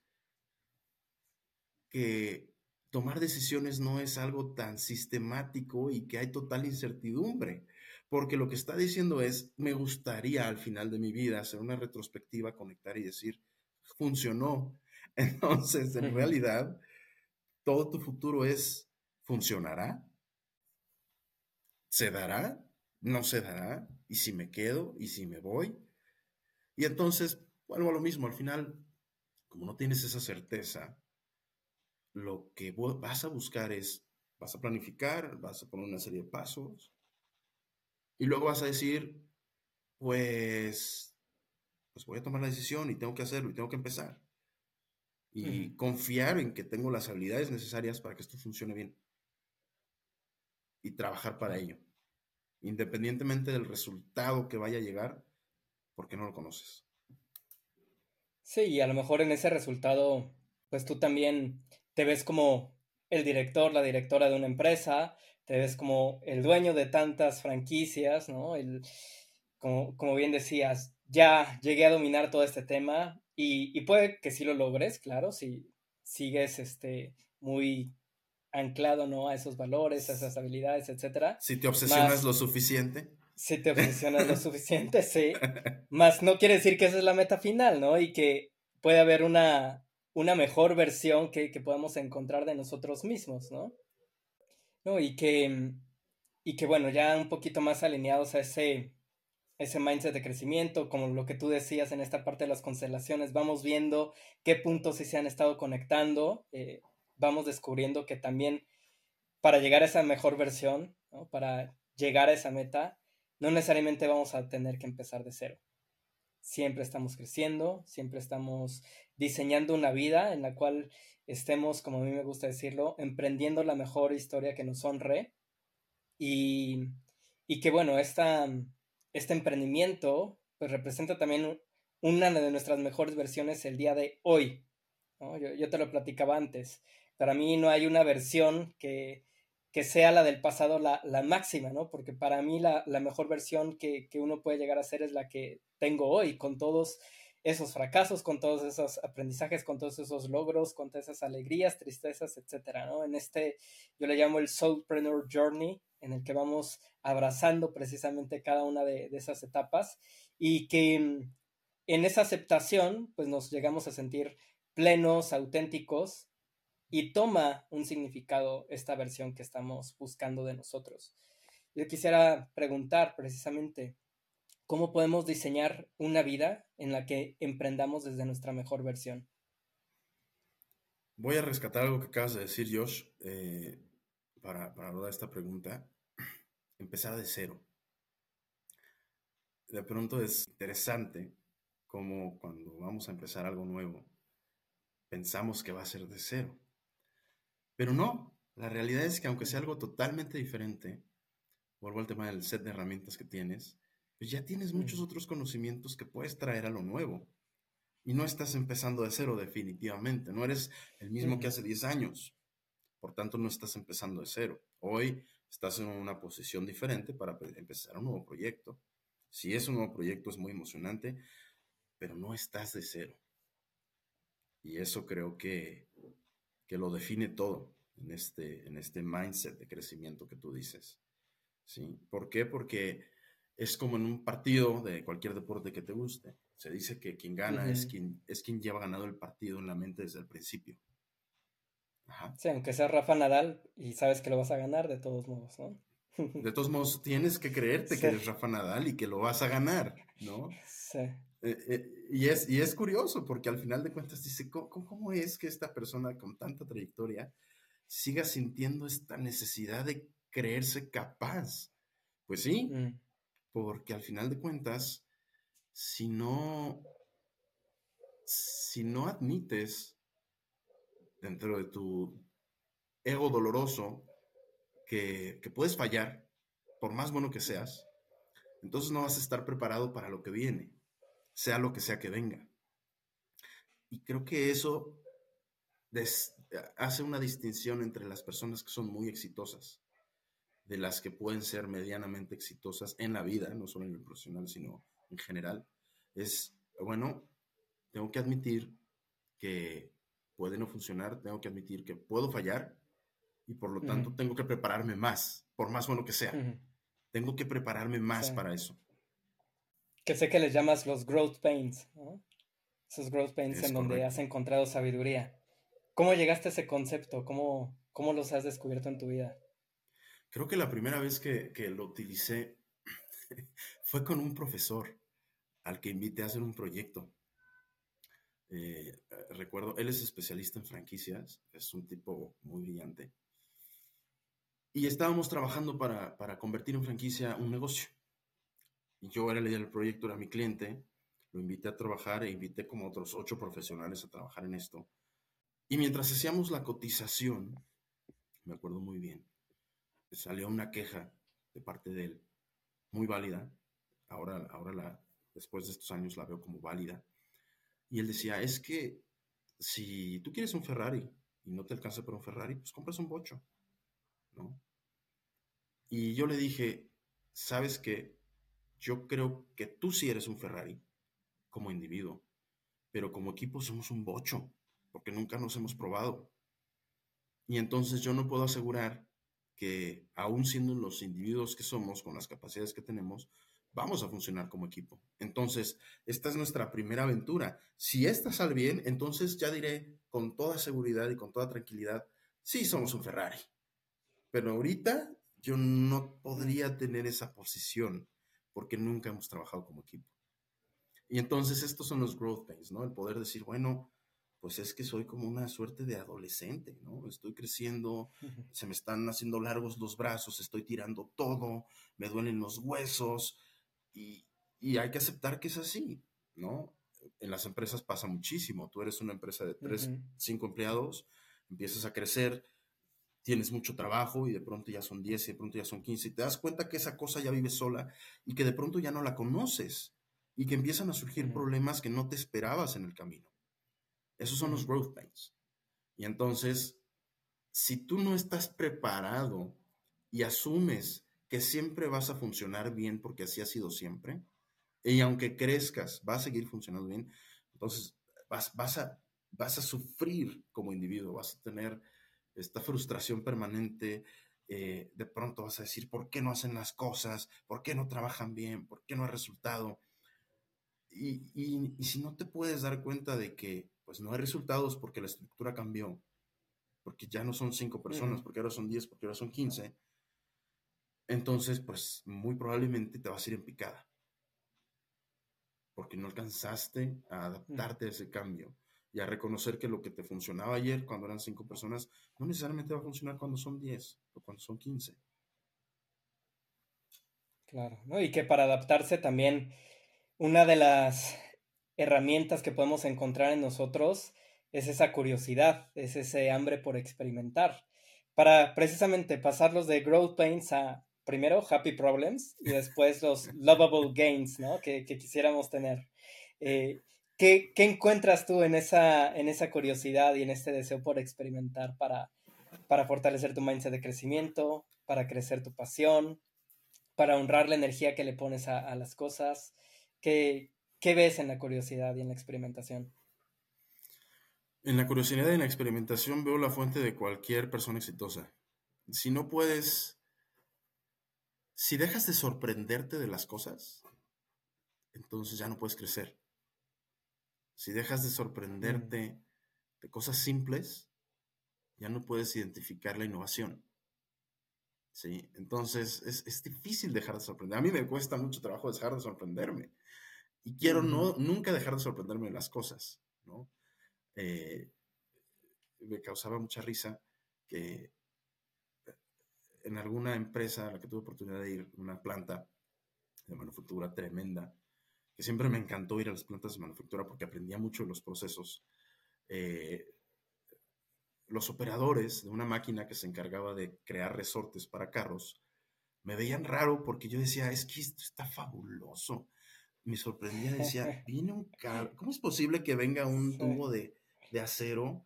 que tomar decisiones no es algo tan sistemático y que hay total incertidumbre, porque lo que está diciendo es, me gustaría al final de mi vida hacer una retrospectiva, conectar y decir, funcionó. Entonces, en realidad, todo tu futuro es, ¿funcionará? ¿Se dará? ¿No se dará? ¿Y si me quedo? ¿Y si me voy? Y entonces, vuelvo a lo mismo, al final, como no tienes esa certeza, lo que vas a buscar es, vas a planificar, vas a poner una serie de pasos y luego vas a decir, pues, pues voy a tomar la decisión y tengo que hacerlo y tengo que empezar. Y confiar en que tengo las habilidades necesarias para que esto funcione bien. Y trabajar para ello. Independientemente del resultado que vaya a llegar, porque no lo conoces. Sí, y a lo mejor en ese resultado, pues tú también te ves como el director, la directora de una empresa, te ves como el dueño de tantas franquicias, ¿no? El, como, como bien decías, ya llegué a dominar todo este tema y, y, puede que sí lo logres, claro, si sigues este, muy anclado, ¿no? A esos valores, a esas habilidades, etcétera. Si te obsesionas lo suficiente. Si te obsesionas lo suficiente, sí. Más no quiere decir que esa es la meta final, ¿no? Y que puede haber una, una mejor versión que, que podamos encontrar de nosotros mismos, ¿no? ¿No? Y que, y que, bueno, ya un poquito más alineados a ese, ese mindset de crecimiento, como lo que tú decías en esta parte de las constelaciones, vamos viendo qué puntos sí se han estado conectando, eh, vamos descubriendo que también para llegar a esa mejor versión, ¿no? para llegar a esa meta, no necesariamente vamos a tener que empezar de cero. Siempre estamos creciendo, siempre estamos diseñando una vida en la cual estemos, como a mí me gusta decirlo, emprendiendo la mejor historia que nos honre y, y que bueno, esta, este emprendimiento pues representa también una de nuestras mejores versiones el día de hoy. Yo, te lo platicaba antes. Para mí no hay una versión que, que sea la del pasado la, la máxima, ¿no? Porque para mí la, la mejor versión que, que, uno puede llegar a ser es la que tengo hoy, con todos esos fracasos, con todos esos aprendizajes, con todos esos logros, con todas esas alegrías, tristezas, etcétera, ¿no? En este, yo le llamo el Soulpreneur Journey, en el que vamos abrazando precisamente cada una de, esas etapas y que mm, en esa aceptación, pues nos llegamos a sentir plenos, auténticos y toma un significado esta versión que estamos buscando de nosotros. Yo quisiera preguntar precisamente, cómo podemos diseñar una vida en la que emprendamos desde nuestra mejor versión. Voy a rescatar algo que acabas de decir, Josh, eh, para, esta pregunta. Empezar de cero. De pronto es interesante como cuando vamos a empezar algo nuevo, pensamos que va a ser de cero. Pero no, la realidad es que aunque sea algo totalmente diferente, vuelvo al tema del set de herramientas que tienes, pues ya tienes muchos otros conocimientos que puedes traer a lo nuevo. Y no estás empezando de cero definitivamente, no eres el mismo que hace 10 años. Por tanto, no estás empezando de cero. Hoy estás en una posición diferente para empezar un nuevo proyecto. Si es un nuevo proyecto es muy emocionante, pero no estás de cero. Y eso creo que, que lo define todo en este, en este mindset de crecimiento que tú dices. ¿Sí? ¿Por qué? Porque es como en un partido de cualquier deporte que te guste. Se dice que quien gana es, quien, es quien lleva ganado el partido en la mente desde el principio. Ajá. Sí, aunque sea Rafa Nadal y sabes que lo vas a ganar de todos modos, ¿no? De todos modos, tienes que creerte que eres Rafa Nadal y que lo vas a ganar, ¿no? Sí. Eh, eh, y, es, y es curioso porque al final de cuentas dice, ¿cómo, es que esta persona con tanta trayectoria siga sintiendo esta necesidad de creerse capaz? Pues sí, mm. porque al final de cuentas, si no, si no admites dentro de tu ego doloroso que, que puedes fallar, por más bueno que seas, entonces no vas a estar preparado para lo que viene sea lo que sea que venga. Y creo que eso hace una distinción entre las personas que son muy exitosas, de las que pueden ser medianamente exitosas en la vida, no solo en el profesional, sino en general. Es, bueno, tengo que admitir que puede no funcionar, tengo que admitir que puedo fallar y por lo tanto tengo que prepararme más, por más bueno que sea. Tengo que prepararme más para eso que sé que les llamas los growth pains, ¿no? Esos growth pains en donde has encontrado sabiduría. ¿Cómo llegaste a ese concepto? ¿Cómo, ¿Cómo los has descubierto en tu vida? Creo que la primera vez que, lo utilicé fue con un profesor al que invité a hacer un proyecto. Eh, recuerdo, él es especialista en franquicias, es un tipo muy brillante. Y estábamos trabajando para, para convertir en franquicia un negocio yo era el líder del proyecto, era mi cliente, lo invité a trabajar e invité como otros ocho profesionales a trabajar en esto. Y mientras hacíamos la cotización, me acuerdo muy bien, salió una queja de parte de él, muy válida. Ahora, ahora la, después de estos años la veo como válida. Y él decía, es que si tú quieres un Ferrari y no te alcanza para un Ferrari, pues compras un bocho, ¿no? Y yo le dije, ¿sabes qué? Yo creo que tú sí eres un Ferrari como individuo, pero como equipo somos un bocho, porque nunca nos hemos probado. Y entonces yo no puedo asegurar que aún siendo los individuos que somos, con las capacidades que tenemos, vamos a funcionar como equipo. Entonces, esta es nuestra primera aventura. Si esta sale bien, entonces ya diré con toda seguridad y con toda tranquilidad, sí somos un Ferrari. Pero ahorita yo no podría tener esa posición porque nunca hemos trabajado como equipo. Y entonces estos son los growth pains, ¿no? El poder decir, bueno, pues es que soy como una suerte de adolescente, ¿no? Estoy creciendo, se me están haciendo largos los brazos, estoy tirando todo, me duelen los huesos y, hay que aceptar que es así, ¿no? En las empresas pasa muchísimo. Tú eres una empresa de tres, cinco empleados, empiezas a crecer, tienes mucho trabajo y de pronto ya son 10 y de pronto ya son 15 y te das cuenta que esa cosa ya vive sola y que de pronto ya no la conoces y que empiezan a surgir problemas que no te esperabas en el camino. Esos son los growth pains. Y entonces, si tú no estás preparado y asumes que siempre vas a funcionar bien porque así ha sido siempre, y aunque crezcas, va a seguir funcionando bien, entonces vas, vas, a, vas a sufrir como individuo, vas a tener esta frustración permanente, eh, de pronto vas a decir, ¿por qué no hacen las cosas? ¿Por qué no trabajan bien? ¿Por qué no hay resultado? Y, y, si no te puedes dar cuenta de que pues no hay resultados porque la estructura cambió, porque ya no son cinco personas, porque ahora son diez, porque ahora son quince, entonces pues muy probablemente te vas a ir en picada, porque no alcanzaste a adaptarte a ese cambio y a reconocer que lo que te funcionaba ayer cuando eran cinco personas no necesariamente va a funcionar cuando son diez o cuando son quince. Claro, ¿no? Y que para adaptarse también una de las herramientas que podemos encontrar en nosotros es esa curiosidad, es ese hambre por experimentar, para precisamente pasarlos de growth pains a primero happy problems y después los lovable gains, ¿no? Que, quisiéramos tener. Eh, ¿Qué, encuentras tú en esa, curiosidad y en este deseo por experimentar para, fortalecer tu mindset de crecimiento, para crecer tu pasión, para honrar la energía que le pones a, las cosas? ¿Qué, ¿Qué ves en la curiosidad y en la experimentación? En la curiosidad y en la experimentación veo la fuente de cualquier persona exitosa. Si no puedes, si dejas de sorprenderte de las cosas, entonces ya no puedes crecer si dejas de sorprenderte de cosas simples, ya no puedes identificar la innovación. ¿Sí? Entonces es, difícil dejar de sorprender. A mí me cuesta mucho trabajo dejar de sorprenderme. Y quiero no, nunca dejar de sorprenderme de las cosas, ¿no? Eh, me causaba mucha risa que en alguna empresa a la que tuve oportunidad de ir, una planta de manufactura tremenda, que siempre me encantó ir a las plantas de manufactura porque aprendía mucho de los procesos. Eh, los operadores de una máquina que se encargaba de crear resortes para carros me veían raro porque yo decía, es que esto está fabuloso. Me sorprendía, decía, viene un carro, ¿cómo es posible que venga un tubo de, de acero,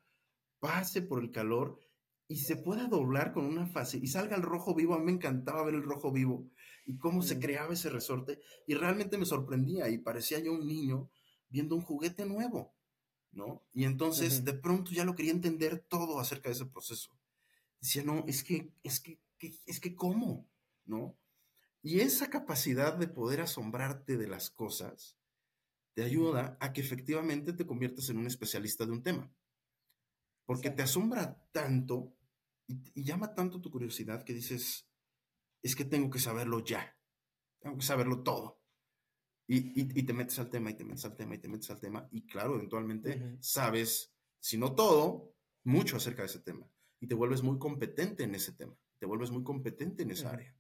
pase por el calor y se pueda doblar con una fase y salga el rojo vivo? A mí me encantaba ver el rojo vivo y cómo se creaba ese resorte y realmente me sorprendía y parecía yo un niño viendo un juguete nuevo, ¿no? Y entonces de pronto ya lo quería entender todo acerca de ese proceso. Decía, no, es que, es que, es que, ¿cómo? ¿No? Y esa capacidad de poder asombrarte de las cosas te ayuda a que efectivamente te conviertas en un especialista de un tema. Porque te asombra tanto y, llama tanto tu curiosidad que dices, es que tengo que saberlo ya, tengo que saberlo todo. Y, te metes al tema y te metes al tema y te metes al tema y claro, eventualmente sabes, si no todo, mucho acerca de ese tema y te vuelves muy competente en ese tema, te vuelves muy competente en esa área.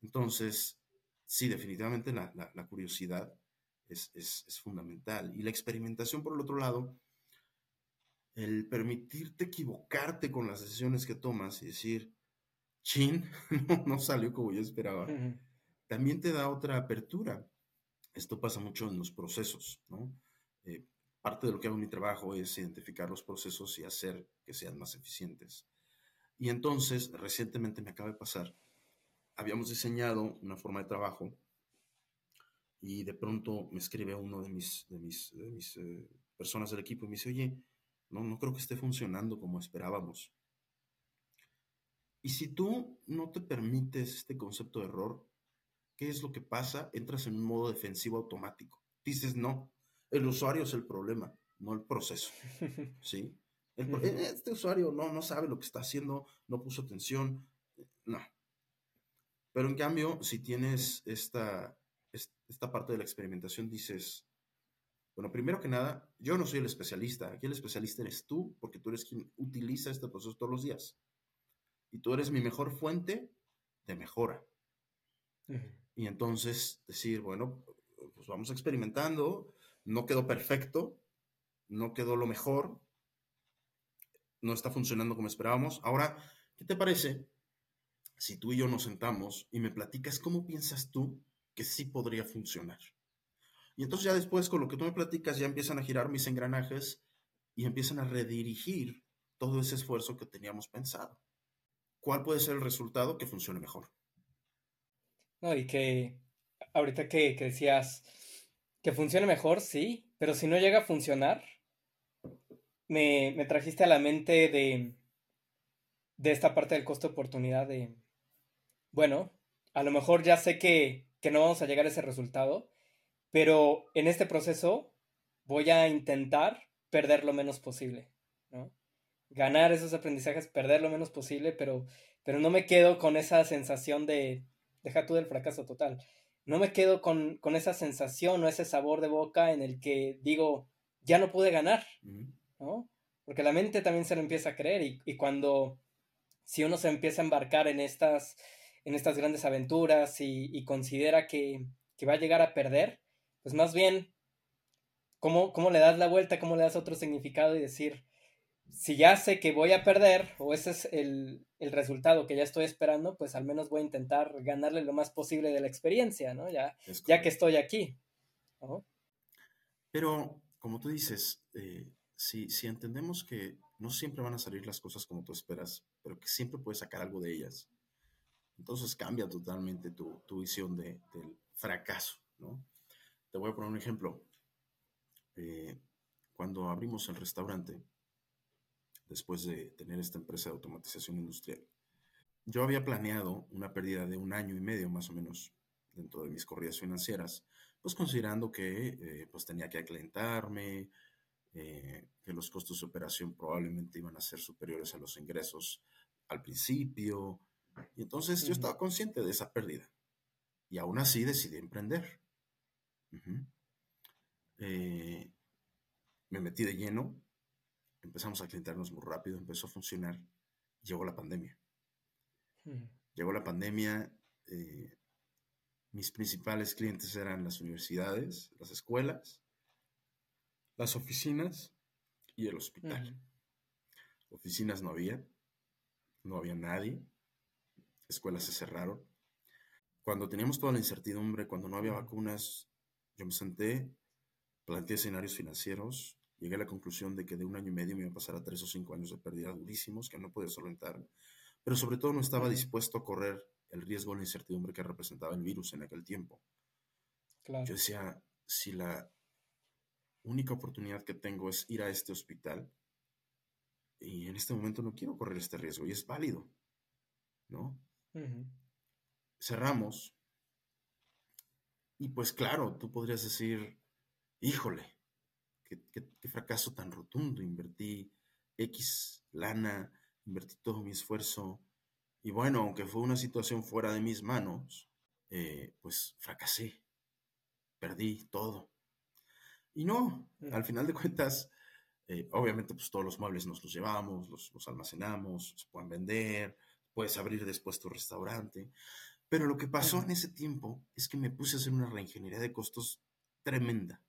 Entonces, sí, definitivamente la, curiosidad es, es, fundamental. Y la experimentación, por el otro lado, el permitirte equivocarte con las decisiones que tomas y decir, chin, no, salió como yo esperaba, también te da otra apertura. Esto pasa mucho en los procesos, ¿no? Eh, parte de lo que hago en mi trabajo es identificar los procesos y hacer que sean más eficientes. Y entonces, recientemente me acaba de pasar, habíamos diseñado una forma de trabajo y de pronto me escribe uno de mis, de mis, mis eh, personas del equipo y me dice, oye, no, no creo que esté funcionando como esperábamos. Y si tú no te permites este concepto de error, ¿qué es lo que pasa? Entras en un modo defensivo automático. Dices, no, el usuario es el problema, no el proceso. ¿Sí? este usuario no, no sabe lo que está haciendo, no puso atención, no. Pero en cambio, si tienes esta, esta parte de la experimentación, dices, bueno, primero que nada, yo no soy el especialista, aquí el especialista eres tú, porque tú eres quien utiliza este proceso todos los días y tú eres mi mejor fuente de mejora. Y entonces decir, bueno, pues vamos experimentando, no quedó perfecto, no quedó lo mejor, no está funcionando como esperábamos. Ahora, ¿qué te parece si tú y yo nos sentamos y me platicas cómo piensas tú que sí podría funcionar? Y entonces ya después con lo que tú me platicas ya empiezan a girar mis engranajes y empiezan a redirigir todo ese esfuerzo que teníamos pensado. ¿Cuál puede ser el resultado que funcione mejor? No, y que ahorita que, decías que funcione mejor, sí, pero si no llega a funcionar, me, trajiste a la mente de, de esta parte del costo de oportunidad de, bueno, a lo mejor ya sé que, que no vamos a llegar a ese resultado, pero en este proceso voy a intentar perder lo menos posible, ¿no? Ganar esos aprendizajes, perder lo menos posible, pero, pero no me quedo con esa sensación de, deja tú del fracaso total, no me quedo con, esa sensación o ese sabor de boca en el que digo, ya no pude ganar, ¿no? Porque la mente también se lo empieza a creer y, cuando, si uno se empieza a embarcar en estas, en estas grandes aventuras y, considera que, va a llegar a perder, pues más bien, ¿cómo, ¿cómo le das la vuelta? ¿Cómo le das otro significado y decir, si ya sé que voy a perder o ese es el, resultado que ya estoy esperando, pues al menos voy a intentar ganarle lo más posible de la experiencia, ¿no? Ya, ya que estoy aquí. Pero, como tú dices, eh, si, entendemos que no siempre van a salir las cosas como tú esperas, pero que siempre puedes sacar algo de ellas, entonces cambia totalmente tu, visión del fracaso, ¿no? Te voy a poner un ejemplo. Eh, cuando abrimos el restaurante, después de tener esta empresa de automatización industrial. Yo había planeado una pérdida de un año y medio más o menos dentro de mis corridas financieras, pues considerando que eh, pues tenía que aclentarme, eh, que los costos de operación probablemente iban a ser superiores a los ingresos al principio. Y entonces yo estaba consciente de esa pérdida. Y aún así decidí emprender. Eh, me metí de lleno, empezamos a clientarnos muy rápido, empezó a funcionar, llegó la pandemia. Llegó la pandemia, eh, mis principales clientes eran las universidades, las escuelas, las oficinas y el hospital. Oficinas no había, no había nadie, escuelas se cerraron. Cuando teníamos toda la incertidumbre, cuando no había vacunas, yo me senté, planteé escenarios financieros, llegué a la conclusión de que de un año y medio me iba a pasar a tres o cinco años de pérdida durísimos que no podía solventar, pero sobre todo no estaba dispuesto a correr el riesgo de la incertidumbre que representaba el virus en aquel tiempo. Yo decía, si la única oportunidad que tengo es ir a este hospital, y en este momento no quiero correr este riesgo, y es válido, ¿no? Cerramos, y pues claro, tú podrías decir, híjole, qué, qué fracaso tan rotundo, invertí X lana, invertí todo mi esfuerzo, y bueno, aunque fue una situación fuera de mis manos, eh, pues fracasé, perdí todo. Y no, al final de cuentas, eh, obviamente pues todos los muebles nos los llevamos, los, almacenamos, se pueden vender, puedes abrir después tu restaurante. Pero lo que pasó en ese tiempo es que me puse a hacer una reingeniería de costos tremenda.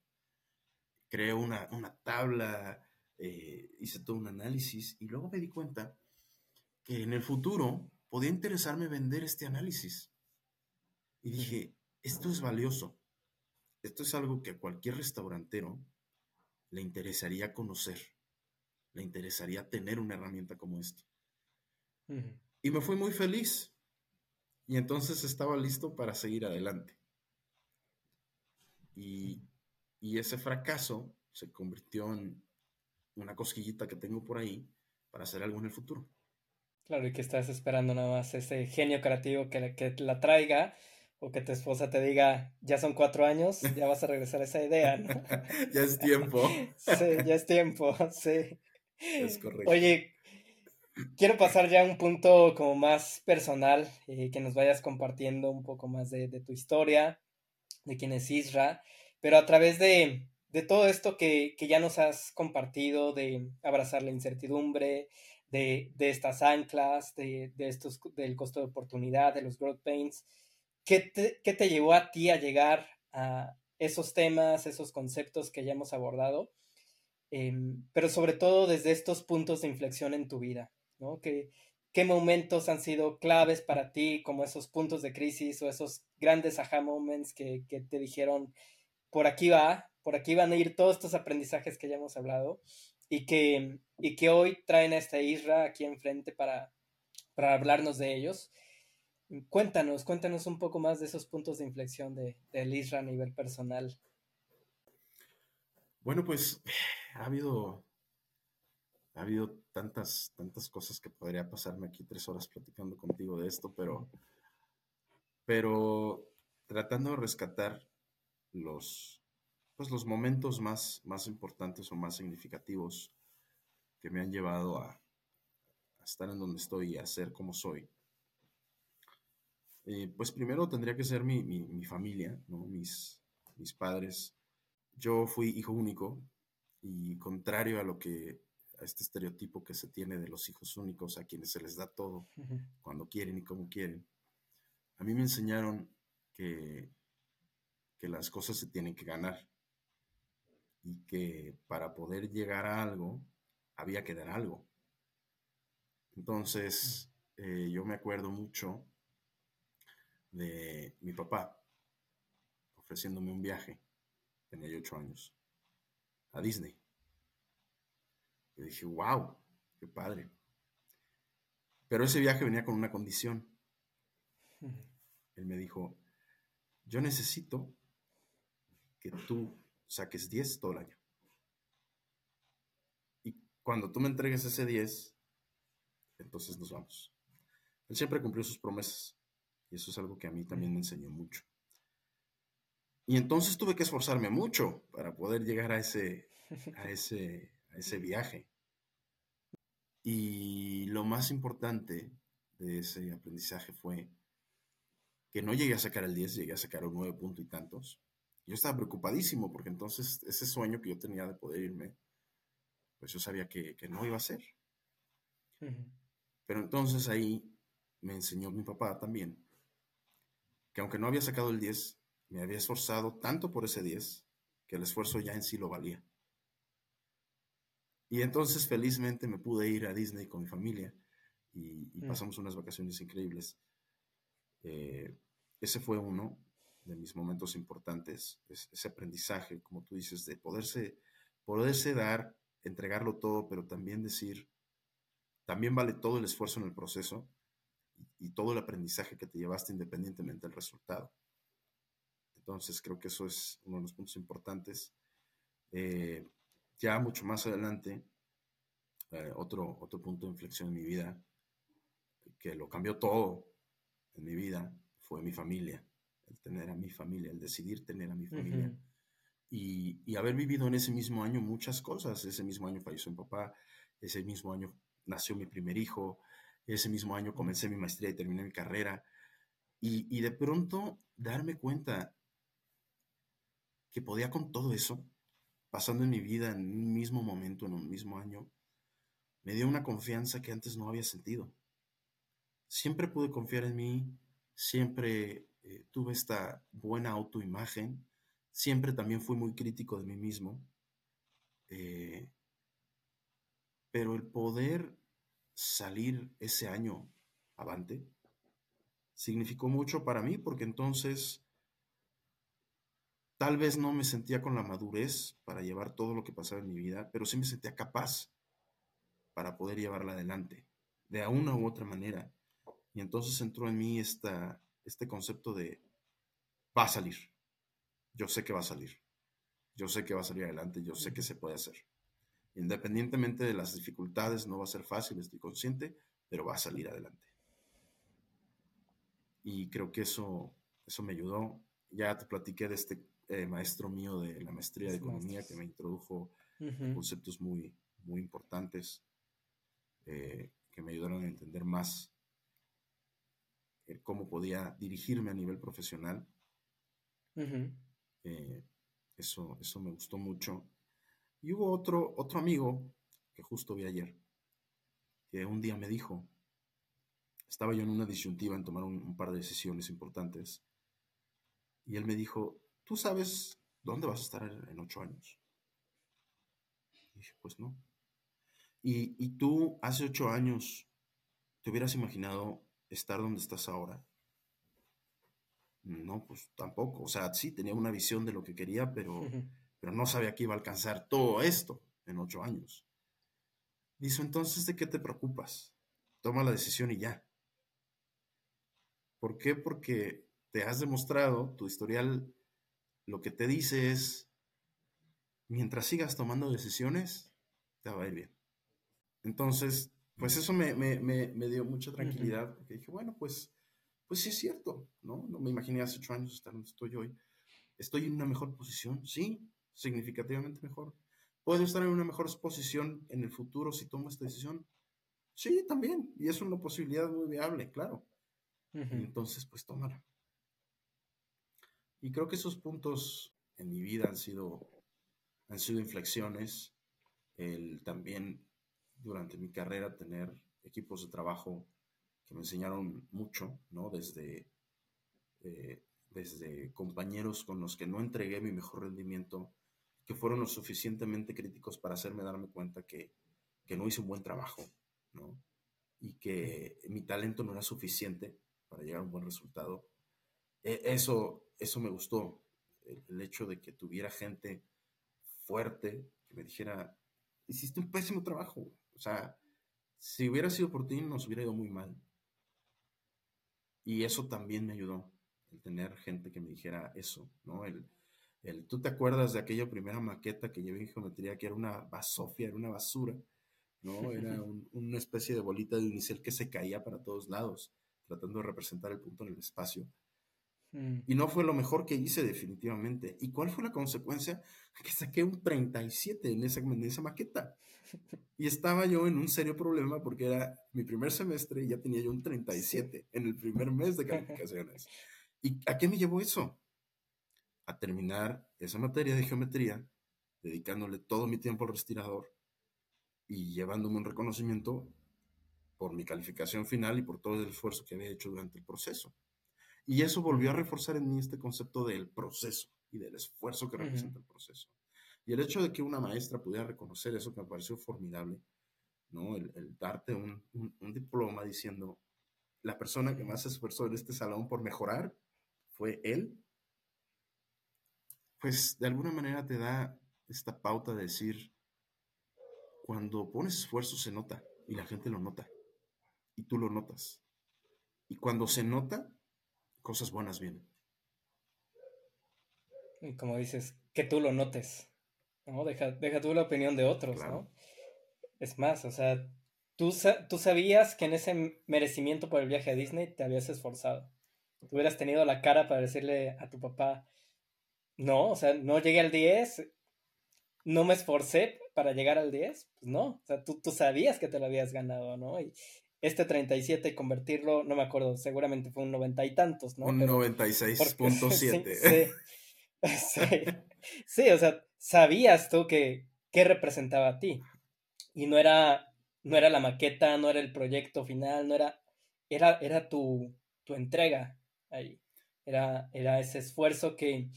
Creé una, tabla, eh, hice todo un análisis y luego me di cuenta que en el futuro podía interesarme vender este análisis. Y dije, esto es valioso. Esto es algo que a cualquier restaurantero le interesaría conocer. Le interesaría tener una herramienta como esta. Y me fui muy feliz. Y entonces estaba listo para seguir adelante. Y, y ese fracaso se convirtió en una cosquillita que tengo por ahí para hacer algo en el futuro. Claro, y que estás esperando nada más ese genio creativo que, que la traiga o que tu esposa te diga, ya son cuatro años, ya vas a regresar a esa idea, ¿no? ya es tiempo. sí, ya es tiempo, sí. Es correcto. Oye, quiero pasar ya a un punto como más personal, eh, que nos vayas compartiendo un poco más de, de, tu historia, de quién es Isra, pero a través de, de todo esto que, que, ya nos has compartido, de abrazar la incertidumbre, de, estas anclas, de, estos, del costo de oportunidad, de los growth pains. ¿Qué te, llevó a ti a llegar a esos temas, esos conceptos que ya hemos abordado? Em, pero sobre todo desde estos puntos de inflexión en tu vida, ¿no? ¿Qué, ¿Qué momentos han sido claves para ti, como esos puntos de crisis o esos grandes aha moments que, que te dijeron, por aquí va, por aquí van a ir todos estos aprendizajes que ya hemos hablado? y que, y que hoy traen a esta Isra aquí enfrente para, para hablarnos de ellos. Cuéntanos, cuéntanos un poco más de esos puntos de inflexión de, del Isra a nivel personal. Bueno, pues ha habido, ha habido tantas, tantas cosas que podría pasarme aquí tres horas platicando contigo de esto, pero, pero tratando de rescatar los, pues, los momentos más, más importantes o más significativos que me han llevado a, estar en donde estoy y a ser como soy. Eh, pues primero tendría que ser mi, familia, ¿no? mis, mis padres. Yo fui hijo único y contrario a lo que a este estereotipo que se tiene de los hijos únicos a quienes se les da todo cuando quieren y como quieren. A mí me enseñaron que, que las cosas se tienen que ganar y que para poder llegar a algo había que dar algo. Entonces, eh, yo me acuerdo mucho de mi papá ofreciéndome un viaje, tenía yo ocho años, a Disney. Y dije, wow, qué padre. Pero ese viaje venía con una condición. Él me dijo, yo necesito que tú saques 10 todo el año. Y cuando tú me entregues ese 10, entonces nos vamos. Él siempre cumplió sus promesas. Y eso es algo que a mí también me enseñó mucho. Y entonces tuve que esforzarme mucho para poder llegar a ese, a ese, a ese viaje. Y lo más importante de ese aprendizaje fue que no llegué a sacar el 10, llegué a sacar un 9 punto y tantos yo estaba preocupadísimo porque entonces ese sueño que yo tenía de poder irme, pues yo sabía que, no iba a ser. Pero entonces ahí me enseñó mi papá también que aunque no había sacado el 10, me había esforzado tanto por ese 10 que el esfuerzo ya en sí lo valía. Y entonces felizmente me pude ir a Disney con mi familia y, mm. pasamos unas vacaciones increíbles. Eh, ese fue uno de mis momentos importantes, ese aprendizaje, como tú dices, de poderse, poderse dar, entregarlo todo, pero también decir, también vale todo el esfuerzo en el proceso y, todo el aprendizaje que te llevaste independientemente del resultado. Entonces creo que eso es uno de los puntos importantes. Eh, ya mucho más adelante, eh, otro, otro punto de inflexión en mi vida, que lo cambió todo en mi vida, fue mi familia, el tener a mi familia, el decidir tener a mi familia. y, y, haber vivido en ese mismo año muchas cosas. Ese mismo año falleció mi papá, ese mismo año nació mi primer hijo, ese mismo año comencé mi maestría y terminé mi carrera. Y, y de pronto darme cuenta que podía con todo eso, pasando en mi vida en un mismo momento, en un mismo año, me dio una confianza que antes no había sentido. Siempre pude confiar en mí, siempre eh, tuve esta buena autoimagen, siempre también fui muy crítico de mí mismo, eh, pero el poder salir ese año avante significó mucho para mí porque entonces Tal vez no me sentía con la madurez para llevar todo lo que pasaba en mi vida, pero sí me sentía capaz para poder llevarla adelante, de una u otra manera. Y entonces entró en mí esta, este concepto de, va a salir, yo sé que va a salir, yo sé que va a salir adelante, yo sé que se puede hacer. Independientemente de las dificultades, no va a ser fácil, estoy consciente, pero va a salir adelante. Y creo que eso, eso me ayudó. Ya te platiqué de este eh, maestro mío de la maestría de economía que me introdujo conceptos muy, muy importantes eh, que me ayudaron a entender más cómo podía dirigirme a nivel profesional. Eh, eso, eso me gustó mucho. Y hubo otro, otro amigo que justo vi ayer, que un día me dijo, estaba yo en una disyuntiva en tomar un par de decisiones importantes, y él me dijo, ¿tú sabes dónde vas a estar en, ocho años? Y dije, pues no. ¿Y, tú hace ocho años te hubieras imaginado estar donde estás ahora? No, pues tampoco. O sea, sí tenía una visión de lo que quería, pero, pero no sabía que iba a alcanzar todo esto en ocho años. Dice, entonces, ¿de qué te preocupas? Toma la decisión y ya. ¿Por qué? Porque te has demostrado, tu historial lo que te dice es, mientras sigas tomando decisiones, te va a ir bien. Entonces, pues eso me, dio mucha tranquilidad, porque dije, bueno, pues, pues sí es cierto, ¿no? No me imaginé hace ocho años estar donde estoy hoy. ¿Estoy en una mejor posición? Sí, significativamente mejor. ¿Puedo estar en una mejor posición en el futuro si tomo esta decisión? Sí, también. Y es una posibilidad muy viable, claro. Entonces, pues tómala. Y creo que esos puntos en mi vida han sido, han sido inflexiones. El también durante mi carrera tener equipos de trabajo que me enseñaron mucho, ¿no? Desde, eh, desde compañeros con los que no entregué mi mejor rendimiento, que fueron lo suficientemente críticos para hacerme darme cuenta que, que no hice un buen trabajo, ¿no? Y que mi talento no era suficiente para llegar a un buen resultado. E, eso eso me gustó, el, hecho de que tuviera gente fuerte que me dijera, hiciste un pésimo trabajo. O sea, si hubiera sido por ti, nos hubiera ido muy mal. Y eso también me ayudó, el tener gente que me dijera eso, ¿no? El, el, ¿Tú te acuerdas de aquella primera maqueta que llevé en geometría que era una basofia, era una basura? ¿no? Era una especie de bolita de unicel que se caía para todos lados, tratando de representar el punto en el espacio. Mm. Y no fue lo mejor que hice definitivamente. ¿Y cuál fue la consecuencia? Que saqué un 37 en esa, en esa maqueta. Y estaba yo en un serio problema porque era mi primer semestre y ya tenía yo un 37 en el primer mes de calificaciones. ¿Y a qué me llevó eso? a terminar esa materia de geometría, dedicándole todo mi tiempo al respirador y llevándome un reconocimiento por mi calificación final y por todo el esfuerzo que había hecho durante el proceso. Y eso volvió a reforzar en mí este concepto del proceso y del esfuerzo que representa el proceso. Y el hecho de que una maestra pudiera reconocer eso que me pareció formidable, ¿no? El, darte un, un, diploma diciendo, la persona que más se esforzó en este salón por mejorar fue él, pues de alguna manera te da esta pauta de decir, cuando pones esfuerzo se nota y la gente lo nota y tú lo notas. Y cuando se nota, cosas buenas vienen. Y como dices, que tú lo notes, ¿no? Deja, deja tú la opinión de otros, ¿no? Es más, o sea, tú, tú sabías que en ese merecimiento por el viaje a Disney te habías esforzado. Tú hubieras tenido la cara para decirle a tu papá, no, o sea, no llegué al 10, no me esforcé para llegar al 10, pues no, o sea, tú, tú sabías que te lo habías ganado, ¿no? Y, este 37 y convertirlo, no me acuerdo, seguramente fue un noventa y tantos, ¿no? Un 96.7. Sí, sí, sí, o sea, sabías tú que, qué representaba a ti. Y no era, no era la maqueta, no era el proyecto final, no era, era, era tu, tu entrega ahí. Era, era ese esfuerzo que,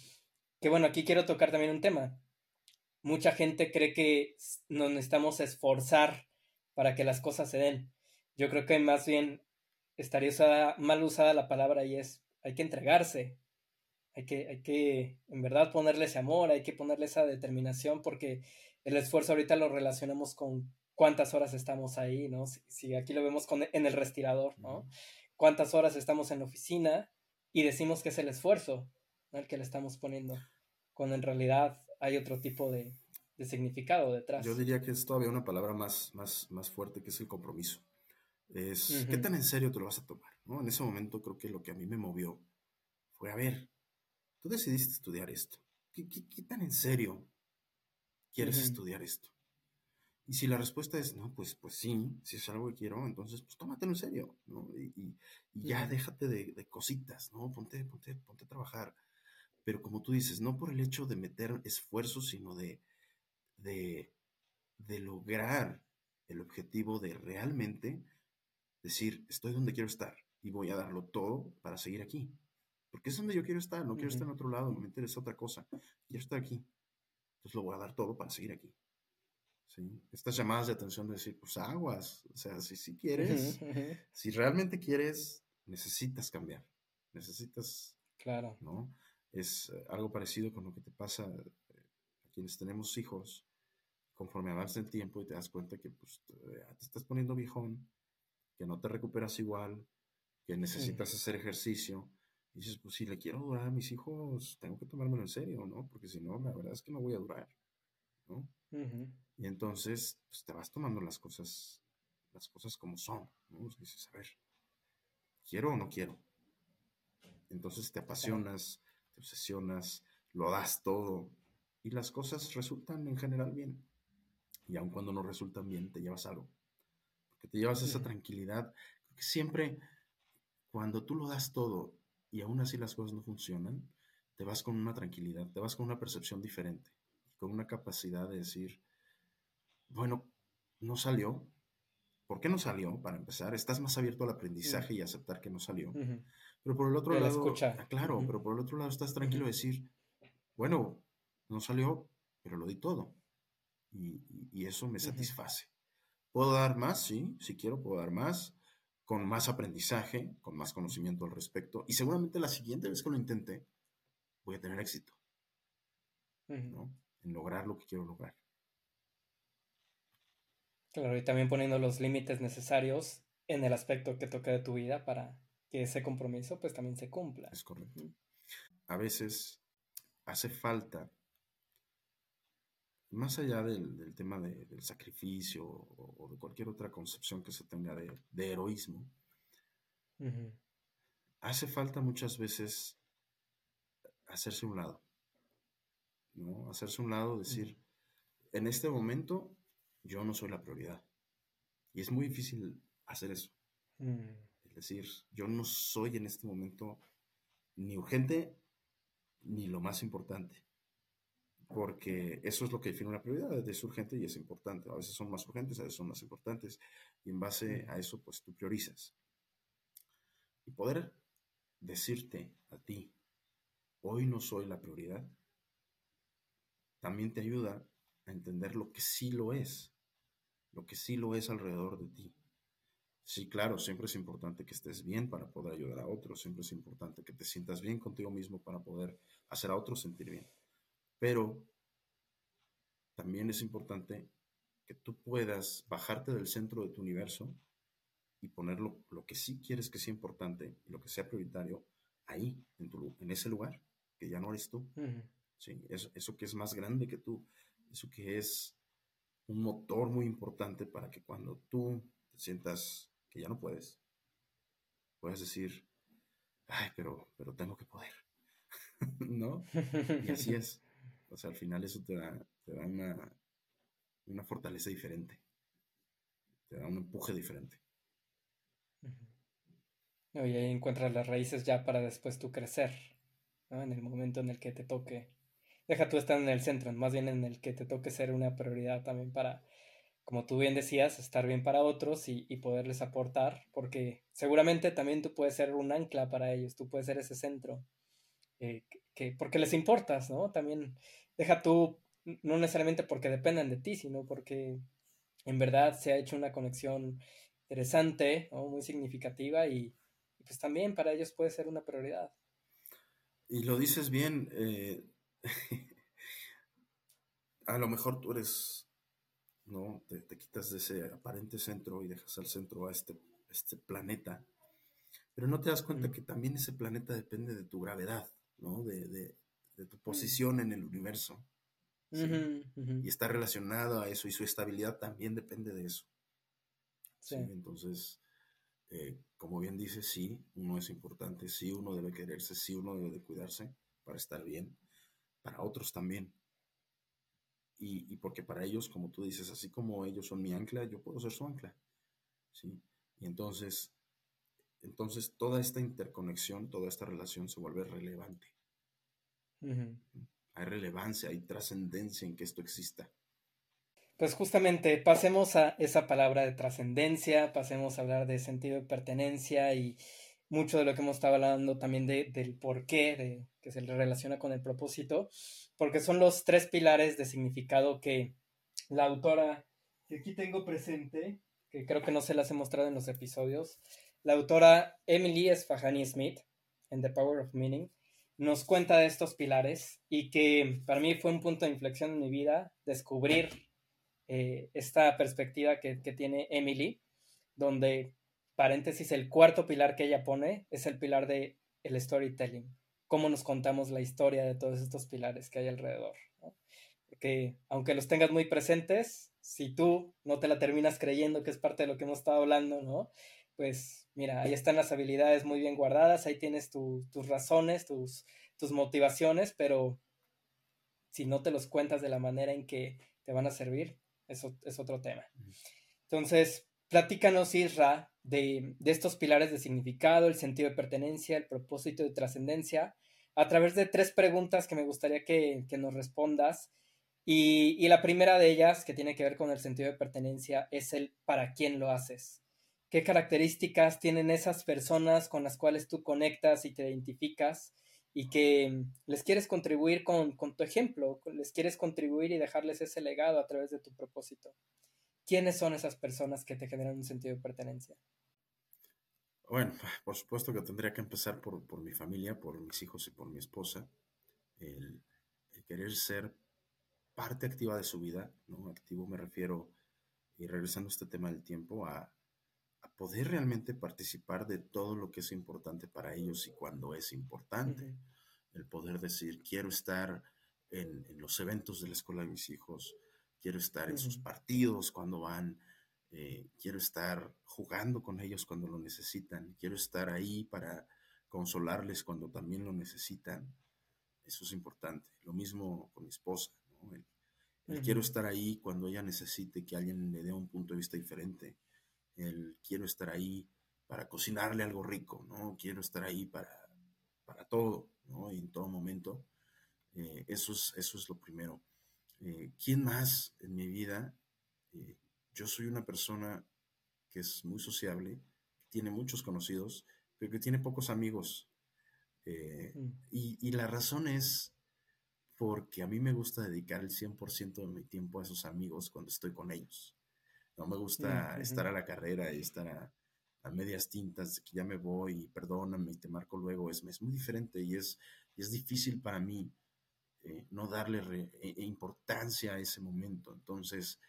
que, bueno, aquí quiero tocar también un tema. Mucha gente cree que nos necesitamos esforzar para que las cosas se den. Yo creo que más bien estaría mal usada la palabra y es, hay que entregarse, hay que, hay que en verdad ponerle ese amor, hay que ponerle esa determinación porque el esfuerzo ahorita lo relacionamos con cuántas horas estamos ahí, ¿no? Si, aquí lo vemos con, en el respirador, ¿no? Cuántas horas estamos en la oficina y decimos que es el esfuerzo ¿no? el que le estamos poniendo, cuando en realidad hay otro tipo de, de significado detrás. Yo diría que es todavía una palabra más, más, más fuerte que es el compromiso es qué tan en serio te lo vas a tomar, ¿no? En ese momento creo que lo que a mí me movió fue, a ver, tú decidiste estudiar esto, ¿qué, tan en serio quieres estudiar esto? Y si la respuesta es, no, pues, pues sí, si es algo que quiero, entonces, pues tómatelo en serio, ¿no? Y, ya déjate de, cositas, ¿no? Ponte, ponte, ponte a trabajar. Pero como tú dices, no por el hecho de meter esfuerzo, sino de, de, de lograr el objetivo de realmente decir, estoy donde quiero estar y voy a darlo todo para seguir aquí. Porque es donde yo quiero estar, no quiero estar en otro lado, me interesa otra cosa, quiero estar aquí. Entonces lo voy a dar todo para seguir aquí. ¿Sí? Estas llamadas de atención de decir, pues aguas, o sea, si, si quieres, si realmente quieres, necesitas cambiar, necesitas, claro, ¿no? Es eh, algo parecido con lo que te pasa eh, a quienes tenemos hijos, conforme avanza el tiempo y te das cuenta que pues, te estás poniendo viejón, que no te recuperas igual, que necesitas hacer ejercicio. Y dices, pues si le quiero durar a mis hijos, tengo que tomármelo en serio, ¿no? Porque si no, la verdad es que no voy a durar, ¿no? Y entonces, pues te vas tomando las cosas, las cosas como son, ¿no? dices, a ver, ¿quiero o no quiero? Entonces te apasionas, te obsesionas, lo das todo y las cosas resultan en general bien. Y aun cuando no resultan bien, te llevas algo que te llevas esa tranquilidad. Siempre cuando tú lo das todo y aún así las cosas no funcionan, te vas con una tranquilidad, te vas con una percepción diferente y con una capacidad de decir, bueno, no salió. ¿Por qué no salió? Para empezar, estás más abierto al aprendizaje y aceptar que no salió. Pero por el otro lado, ah, claro, pero por el otro lado estás tranquilo de decir, bueno, no salió, pero lo di todo. Y, eso me satisface. ¿Puedo dar más? Sí, si quiero, puedo dar más, con más aprendizaje, con más conocimiento al respecto. Y seguramente la siguiente vez que lo intente, voy a tener éxito. ¿no? En lograr lo que quiero lograr. Claro, y también poniendo los límites necesarios en el aspecto que toca de tu vida para que ese compromiso pues también se cumpla. Es correcto. A veces hace falta más allá del, tema del sacrificio o, de cualquier otra concepción que se tenga de, heroísmo, hace falta muchas veces hacerse un lado, ¿no? Hacerse un lado, decir, en este momento yo no soy la prioridad. Y es muy difícil hacer eso. Es decir, yo no soy en este momento ni urgente ni lo más importante. Porque eso es lo que define una prioridad, es urgente y es importante. A veces son más urgentes, a veces son más importantes. Y en base a eso, pues tú priorizas. Y poder decirte a ti, hoy no soy la prioridad, también te ayuda a entender lo que sí lo es, lo que sí lo es alrededor de ti. Sí, claro, siempre es importante que estés bien para poder ayudar a otros, siempre es importante que te sientas bien contigo mismo para poder hacer a otros sentir bien. Pero también es importante que tú puedas bajarte del centro de tu universo y poner lo, que sí quieres que sea importante y lo que sea prioritario ahí, en, tu, en ese lugar, que ya no eres tú. sí, eso, eso que es más grande que tú, eso que es un motor muy importante para que cuando tú te sientas que ya no puedes, puedes decir, ay, pero, pero tengo que poder, ¿no? Y así es. O sea, al final eso te da, una, una fortaleza diferente, te da un empuje diferente. Y ahí encuentras las raíces ya para después tú crecer, ¿no? En el momento en el que te toque. Deja tú estar en el centro, más bien en el que te toque ser una prioridad también para como tú bien decías, estar bien para otros y, poderles aportar, porque seguramente también tú puedes ser un ancla para ellos, tú puedes ser ese centro, que, porque les importas, ¿no? También deja tú, no necesariamente porque dependen de ti, sino porque en verdad se ha hecho una conexión interesante, ¿no? muy significativa y, pues también para ellos puede ser una prioridad. Y lo dices bien, eh, a lo mejor tú eres ¿no? Te, quitas de ese aparente centro y dejas al centro a este, este planeta. Pero no te das cuenta que también ese planeta depende de tu gravedad, ¿no? De, tu posición en el universo. Y está relacionado a eso y su estabilidad también depende de eso. Sí. Entonces, eh, como bien dice, sí, uno es importante, sí, uno debe quererse, sí, uno debe de cuidarse para estar bien, para otros también y, porque para ellos, como tú dices, así como ellos son mi ancla, yo puedo ser su ancla. ¿sí? Y entonces, entonces toda esta interconexión, toda esta relación se vuelve relevante. Hay relevancia, hay trascendencia en que esto exista. Pues justamente pasemos a esa palabra de trascendencia, pasemos a hablar de sentido de pertenencia y mucho de lo que hemos estado hablando también de, del por qué, de, que se relaciona con el propósito porque son los tres pilares de significado que la autora, que aquí tengo presente, que creo que no se las he mostrado en los episodios, la autora Emily Esfahani Smith, en The Power of Meaning, nos cuenta de estos pilares y que para mí fue un punto de inflexión en mi vida descubrir eh, esta perspectiva que, tiene Emily, donde, paréntesis, el cuarto pilar que ella pone es el pilar de el storytelling cómo nos contamos la historia de todos estos pilares que hay alrededor. Porque aunque los tengas muy presentes, si tú no te la terminas creyendo que es parte de lo que hemos estado hablando, ¿no? Pues mira, ahí están las habilidades muy bien guardadas, ahí tienes tus razones, tus, tus motivaciones, pero si no te los cuentas de la manera en que te van a servir, eso es otro tema. Entonces, platícanos, Isra, de, de, estos pilares de significado, el sentido de pertenencia, el propósito de trascendencia, a través de tres preguntas que me gustaría que, nos respondas. Y, la primera de ellas, que tiene que ver con el sentido de pertenencia, es el para quién lo haces. ¿Qué características tienen esas personas con las cuales tú conectas y te identificas y que les quieres contribuir con, con tu ejemplo, les quieres contribuir y dejarles ese legado a través de tu propósito? ¿Quiénes son esas personas que te generan un sentido de pertenencia? Bueno, por supuesto que tendría que empezar por, mi familia, por mis hijos y por mi esposa. El, querer ser parte activa de su vida, ¿no? Activo me refiero, y regresando a este tema del tiempo, a, poder realmente participar de todo lo que es importante para ellos y cuando es importante. El poder decir, quiero estar en, los eventos de la escuela de mis hijos, quiero estar en sus partidos cuando van, eh, quiero estar jugando con ellos cuando lo necesitan, quiero estar ahí para consolarles cuando también lo necesitan. Eso es importante. Lo mismo con mi esposa. quiero estar ahí cuando ella necesite que alguien le dé un punto de vista diferente. El quiero estar ahí para cocinarle algo rico, ¿no? Quiero estar ahí para, para todo, ¿no? Y en todo momento. Eh, eso, es, eso es lo primero. Eh, ¿Quién más en mi vida? Eh, yo soy una persona que es muy sociable, que tiene muchos conocidos, pero que tiene pocos amigos. Mm. y, y, la razón es porque a mí me gusta dedicar el 100% de mi tiempo a esos amigos cuando estoy con ellos. No me gusta estar a la carrera y estar a, medias tintas, que ya me voy y perdóname y te marco luego. Es, es muy diferente y es, es difícil para mí eh, no darle e, e importancia a ese momento. Entonces,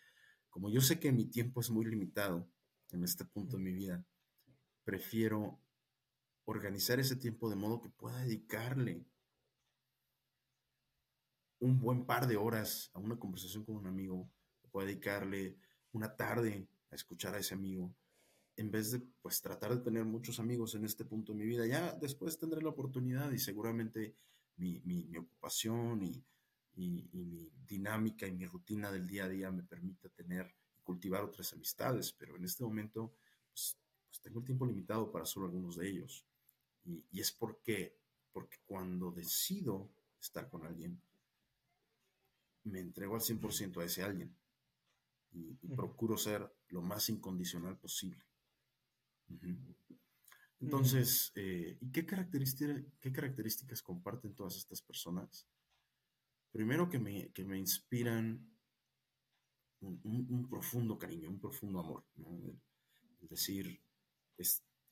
como yo sé que mi tiempo es muy limitado en este punto de mi vida, prefiero organizar ese tiempo de modo que pueda dedicarle un buen par de horas a una conversación con un amigo, pueda dedicarle una tarde a escuchar a ese amigo, en vez de pues tratar de tener muchos amigos en este punto de mi vida. Ya después tendré la oportunidad y seguramente mi, ocupación y, mi dinámica y mi rutina del día a día me permita tener y cultivar otras amistades, pero en este momento pues, pues tengo el tiempo limitado para solo algunos de ellos. Y, y es porque, porque cuando decido estar con alguien, me entrego al 100% a ese alguien y, procuro ser lo más incondicional posible. Entonces, eh, ¿y qué, qué características comparten todas estas personas? Primero que me, que me inspiran un, profundo cariño, un profundo amor. Es decir,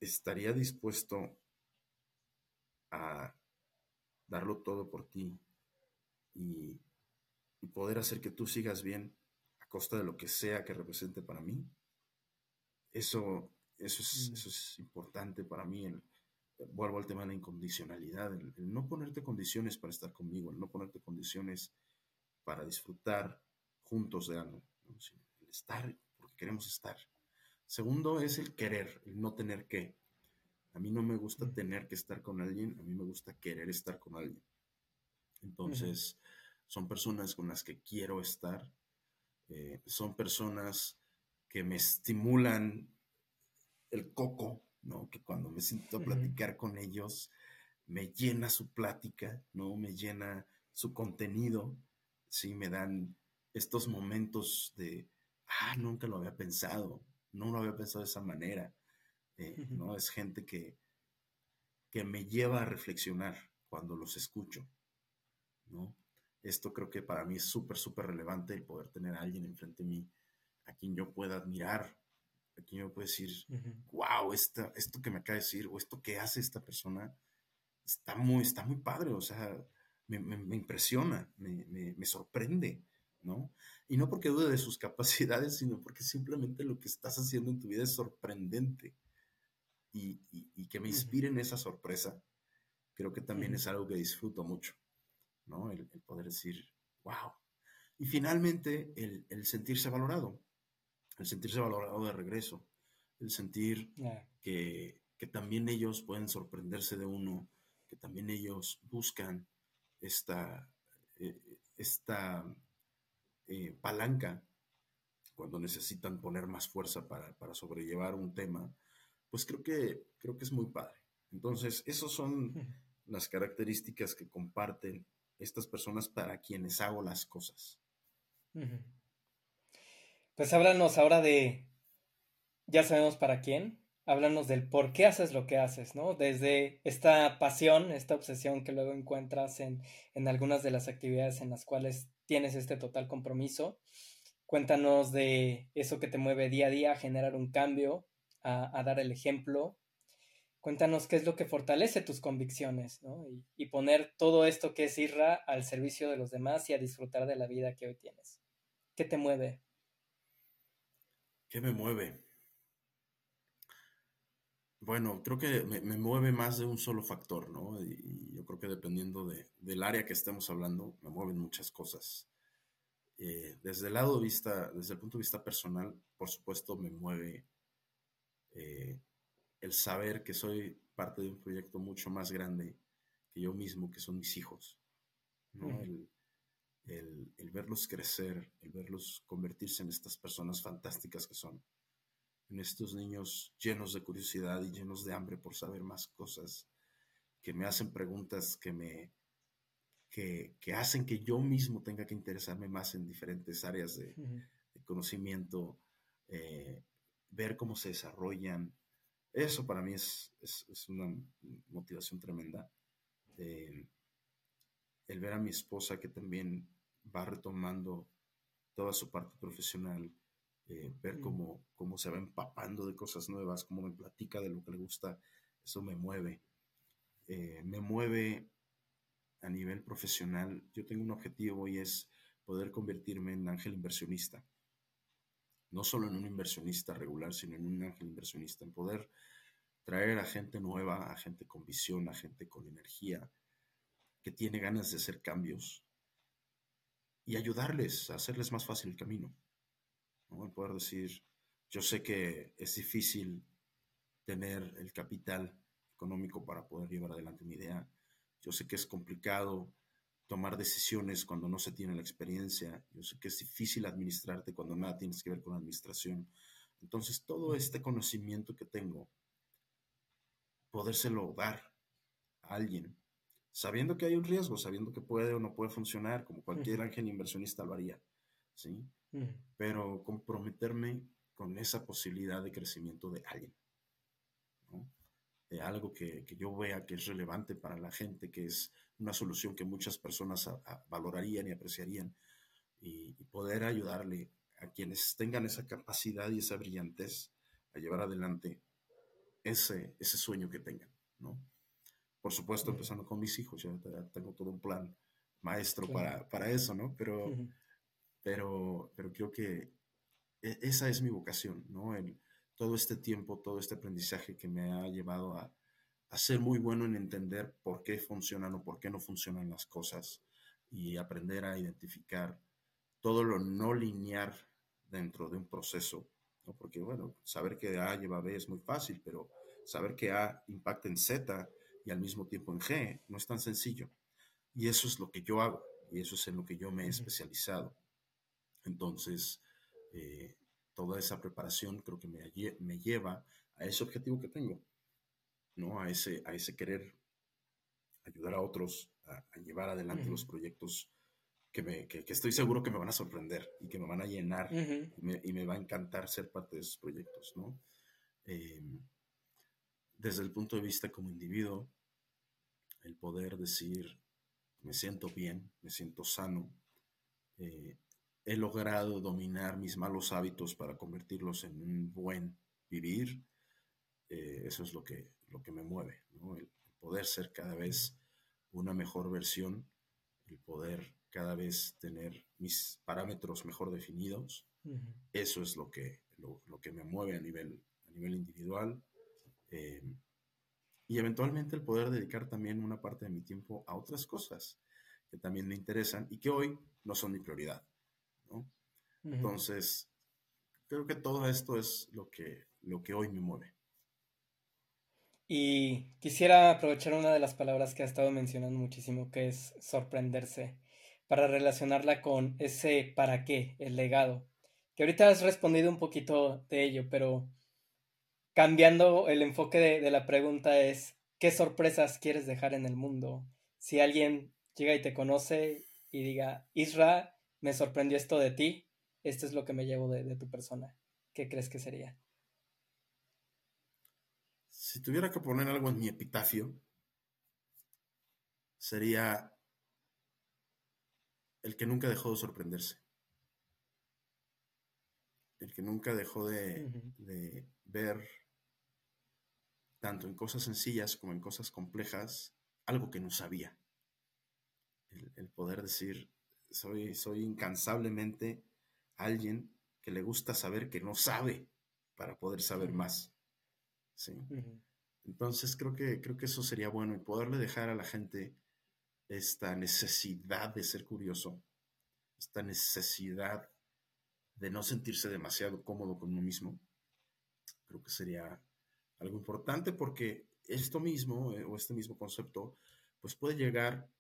estaría dispuesto a darlo todo por ti y, y poder hacer que tú sigas bien costa de lo que sea que represente para mí. Eso, eso, es, mm. eso es importante para mí. El, vuelvo al tema de la incondicionalidad, el, no ponerte condiciones para estar conmigo, el no ponerte condiciones para disfrutar juntos de algo, el estar porque queremos estar. Segundo es el querer, el no tener que. A mí no me gusta mm. tener que estar con alguien, a mí me gusta querer estar con alguien. Entonces, son personas con las que quiero estar, eh, son personas que me estimulan el coco, ¿no? Que cuando me siento a platicar con ellos, me llena su plática, ¿no? Me llena su contenido, ¿sí? Me dan estos momentos de, ah, nunca lo había pensado, no lo había pensado de esa manera, eh, ¿no? Es gente que, que me lleva a reflexionar cuando los escucho, ¿no? Esto creo que para mí es súper, súper relevante el poder tener a alguien enfrente de mí a quien yo pueda admirar, a quien yo pueda decir, wow, esto que me acaba de decir o esto que hace esta persona está muy, está muy padre, o sea, me, impresiona, me, sorprende, ¿no? Y no porque dude de sus capacidades, sino porque simplemente lo que estás haciendo en tu vida es sorprendente. Y, que me inspire en esa sorpresa, creo que también es algo que disfruto mucho. ¿No? El, poder decir, wow. Y finalmente, el, sentirse valorado, el sentirse valorado de regreso, el sentir que, también ellos pueden sorprenderse de uno, que también ellos buscan esta, eh, esta eh, palanca cuando necesitan poner más fuerza para, para, sobrellevar un tema, pues creo que, creo que es muy padre. Entonces, esas son las características que comparten estas personas para quienes hago las cosas. Pues háblanos ahora de, ya sabemos para quién, háblanos del por qué haces lo que haces, ¿no? Desde esta pasión, esta obsesión que luego encuentras en, algunas de las actividades en las cuales tienes este total compromiso. Cuéntanos de eso que te mueve día a día a generar un cambio, a, a dar el ejemplo, Cuéntanos qué es lo que fortalece tus convicciones, ¿no? Y, poner todo esto que es Irra al servicio de los demás y a disfrutar de la vida que hoy tienes. ¿Qué te mueve? ¿Qué me mueve? Bueno, creo que me, mueve más de un solo factor, ¿no? Y, yo creo que dependiendo del área que estemos hablando, me mueven muchas cosas. Eh, desde el lado de vista, desde el punto de vista personal, por supuesto, me mueve eh, el saber que soy parte de un proyecto mucho más grande que yo mismo, que son mis hijos. el, verlos crecer, el verlos convertirse en estas personas fantásticas que son, en estos niños llenos de curiosidad y llenos de hambre por saber más cosas, que me hacen preguntas que me, que, hacen que yo mismo tenga que interesarme más en diferentes áreas de, conocimiento, eh, ver cómo se desarrollan. Eso para mí es, es, una motivación tremenda. Eh, el ver a mi esposa que también va retomando toda su parte profesional, eh, ver cómo, cómo se va empapando de cosas nuevas, cómo me platica de lo que le gusta, eso me mueve. Eh, me mueve a nivel profesional. Yo tengo un objetivo y es poder convertirme en ángel inversionista. No solo en un inversionista regular, sino en un ángel inversionista, en poder traer a gente nueva, a gente con visión, a gente con energía, que tiene ganas de hacer cambios y ayudarles a hacerles más fácil el camino. ¿no? El poder decir, yo sé que es difícil tener el capital económico para poder llevar adelante mi idea. Yo sé que es complicado tomar decisiones cuando no se tiene la experiencia. Yo sé que es difícil administrarte cuando nada tienes que ver con administración. Entonces, todo este conocimiento que tengo, podérselo dar a alguien sabiendo que hay un riesgo, sabiendo que puede o no puede funcionar, como cualquier ángel inversionista lo haría, ¿sí? Pero comprometerme con esa posibilidad de crecimiento de alguien, ¿no? De algo que, yo vea que es relevante para la gente, que es una solución que muchas personas valorarían y apreciarían, y, poder ayudarle a quienes tengan esa capacidad y esa brillantez a llevar adelante ese, ese sueño que tengan, ¿no? Por supuesto, empezando con mis hijos, ya tengo todo un plan maestro para, para, eso, ¿no? Pero, pero, pero creo que e, esa es mi vocación, ¿no? El, todo este tiempo, todo este aprendizaje que me ha llevado a, a ser muy bueno en entender por qué funcionan o por qué no funcionan las cosas y aprender a identificar todo lo no lineal dentro de un proceso, ¿no? Porque, bueno, saber que A lleva B es muy fácil, pero saber que A impacta en Z y al mismo tiempo en G. No es tan sencillo. Y eso es lo que yo hago y eso es en lo que yo me he especializado. Entonces, eh, toda esa preparación creo que me, me, lleva a ese objetivo que tengo, ¿no? A ese, a ese querer ayudar a otros a, llevar adelante los proyectos que, me, que, estoy seguro que me van a sorprender y que me van a llenar y, me, va a encantar ser parte de esos proyectos, ¿no? Em, desde el punto de vista como individuo, el poder decir, me siento bien, me siento sano, eh, he logrado dominar mis malos hábitos para convertirlos en un buen vivir, eh, eso es lo que, lo que me mueve, el poder ser cada vez una mejor versión, el poder cada vez tener mis parámetros mejor definidos, eso es lo que, lo, lo, que me mueve a nivel, a nivel individual. Eh, y eventualmente el poder dedicar también una parte de mi tiempo a otras cosas que también me interesan y que hoy no son mi prioridad. Entonces, creo que todo esto es lo que, lo que hoy me mueve. Y quisiera aprovechar una de las palabras que ha estado mencionando muchísimo, que es sorprenderse, para relacionarla con ese para qué, el legado. Que ahorita has respondido un poquito de ello, pero cambiando el enfoque de, la pregunta es, ¿qué sorpresas quieres dejar en el mundo? Si alguien llega y te conoce y diga, Isra, me sorprendió esto de ti, esto es lo que me llevo de, tu persona, ¿qué crees que sería? Si tuviera que poner algo en mi epitafio, sería el que nunca dejó de sorprenderse. El que nunca dejó de, de ver tanto en cosas sencillas como en cosas complejas, algo que no sabía. El, poder decir, soy, soy incansablemente alguien que le gusta saber que no sabe para poder saber más. ¿Sí? Entonces creo que, creo que eso sería bueno y poderle dejar a la gente esta necesidad de ser curioso, esta necesidad de no sentirse demasiado cómodo con uno mismo, creo que sería algo importante porque esto mismo eh, o este mismo concepto pues puede llegar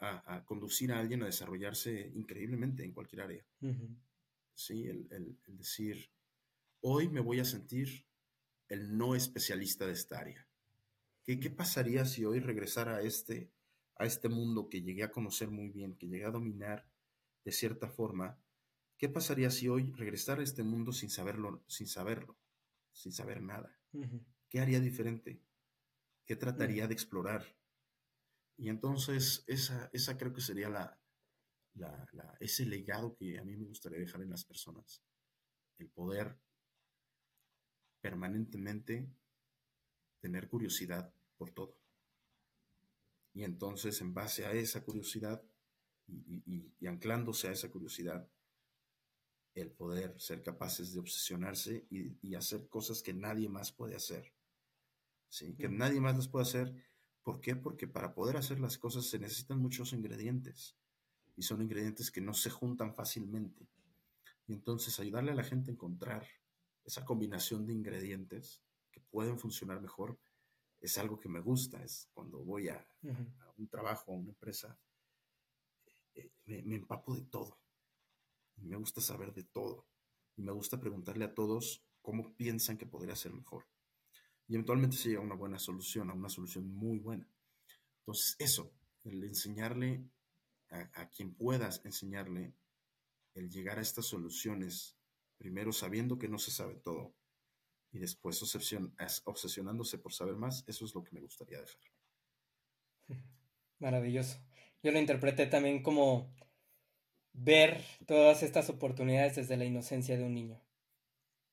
a, conducir a alguien a desarrollarse increíblemente en cualquier área. Sí, el, decir, hoy me voy a sentir el no especialista de esta área. ¿Qué, ¿Qué, pasaría si hoy regresara a este, a este mundo que llegué a conocer muy bien, que llegué a dominar de cierta forma, ¿qué pasaría si hoy regresara a este mundo sin saberlo, sin saberlo, sin saber nada? ¿Qué haría diferente? ¿Qué trataría de explorar? Y entonces esa, esa creo que sería la, ese legado que a mí me gustaría dejar en las personas. El poder permanentemente tener curiosidad por todo. Y entonces, en base a esa curiosidad y, anclándose a esa curiosidad, el poder ser capaces de obsesionarse y, hacer cosas que nadie más puede hacer. ¿sí? Que nadie más las puede hacer. ¿Por qué? Porque para poder hacer las cosas se necesitan muchos ingredientes. Y son ingredientes que no se juntan fácilmente. Y entonces ayudarle a la gente a encontrar esa combinación de ingredientes que pueden funcionar mejor es algo que me gusta. Es cuando voy a, un trabajo, a una empresa, eh, me, me, empapo de todo. Me gusta saber de todo. Y me gusta preguntarle a todos cómo piensan que podría ser mejor. Y eventualmente se llega a una buena solución, a una solución muy buena. Entonces, eso, el enseñarle a, a quien puedas enseñarle, el llegar a estas soluciones primero sabiendo que no se sabe todo y después obsesionándose por saber más, eso es lo que me gustaría dejar. Maravilloso. Yo lo interpreté también como ver todas estas oportunidades desde la inocencia de un niño,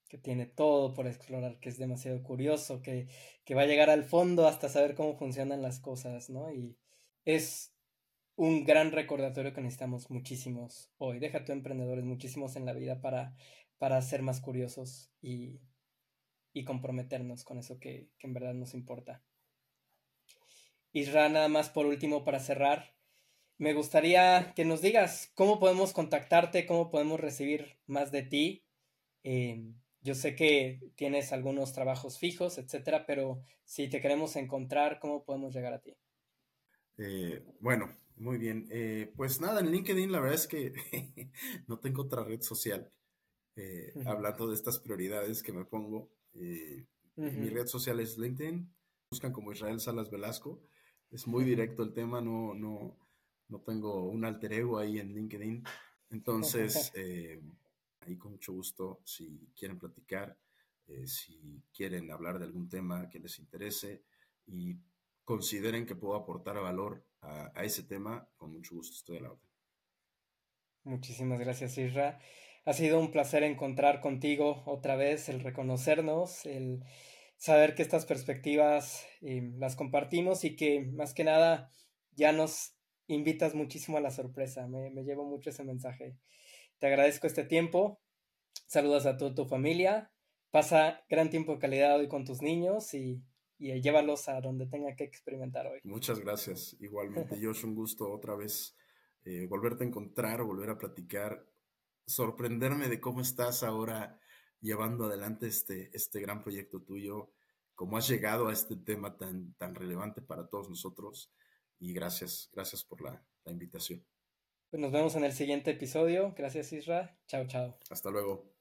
que tiene todo por explorar, que es demasiado curioso, que, que va a llegar al fondo hasta saber cómo funcionan las cosas, ¿no? Y es un gran recordatorio que necesitamos muchísimos hoy. Deja tu emprendedores muchísimos en la vida para para ser más curiosos y, comprometernos con eso que, en verdad nos importa. Isra, nada más por último para cerrar, me gustaría que nos digas cómo podemos contactarte, cómo podemos recibir más de ti. Em, yo sé que tienes algunos trabajos fijos, etcétera, pero si te queremos encontrar, ¿cómo podemos llegar a ti? Eh, bueno, muy bien. Eh, pues nada, en LinkedIn la verdad es que no tengo otra red social. Eh, hablando de estas prioridades que me pongo. Eh, mi red social es LinkedIn, buscan como Israel Salas Velasco. Es muy directo el tema, no, no, no tengo un alter ego ahí en LinkedIn. Entonces, eh, ahí con mucho gusto, si quieren platicar, si quieren hablar de algún tema que les interese y consideren que puedo aportar valor a, a ese tema, con mucho gusto estoy a la orden. Muchísimas gracias, Isra. Ha sido un placer encontrar contigo otra vez, el reconocernos, el saber que estas perspectivas eh, las compartimos y que más que nada ya nos invitas muchísimo a la sorpresa. Me, llevo mucho ese mensaje. Te agradezco este tiempo. Saludos a toda tu familia. Pasa gran tiempo de calidad hoy con tus niños y, llévalos a donde tenga que experimentar hoy. Muchas gracias. Igualmente, yo es un gusto otra vez eh, volverte a encontrar, volver a platicar sorprenderme de cómo estás ahora llevando adelante este, este gran proyecto tuyo, cómo has llegado a este tema tan, tan relevante para todos nosotros. Y gracias, gracias por la, la invitación. Pues nos vemos en el siguiente episodio. Gracias, Isra. Chao, chao. Hasta luego.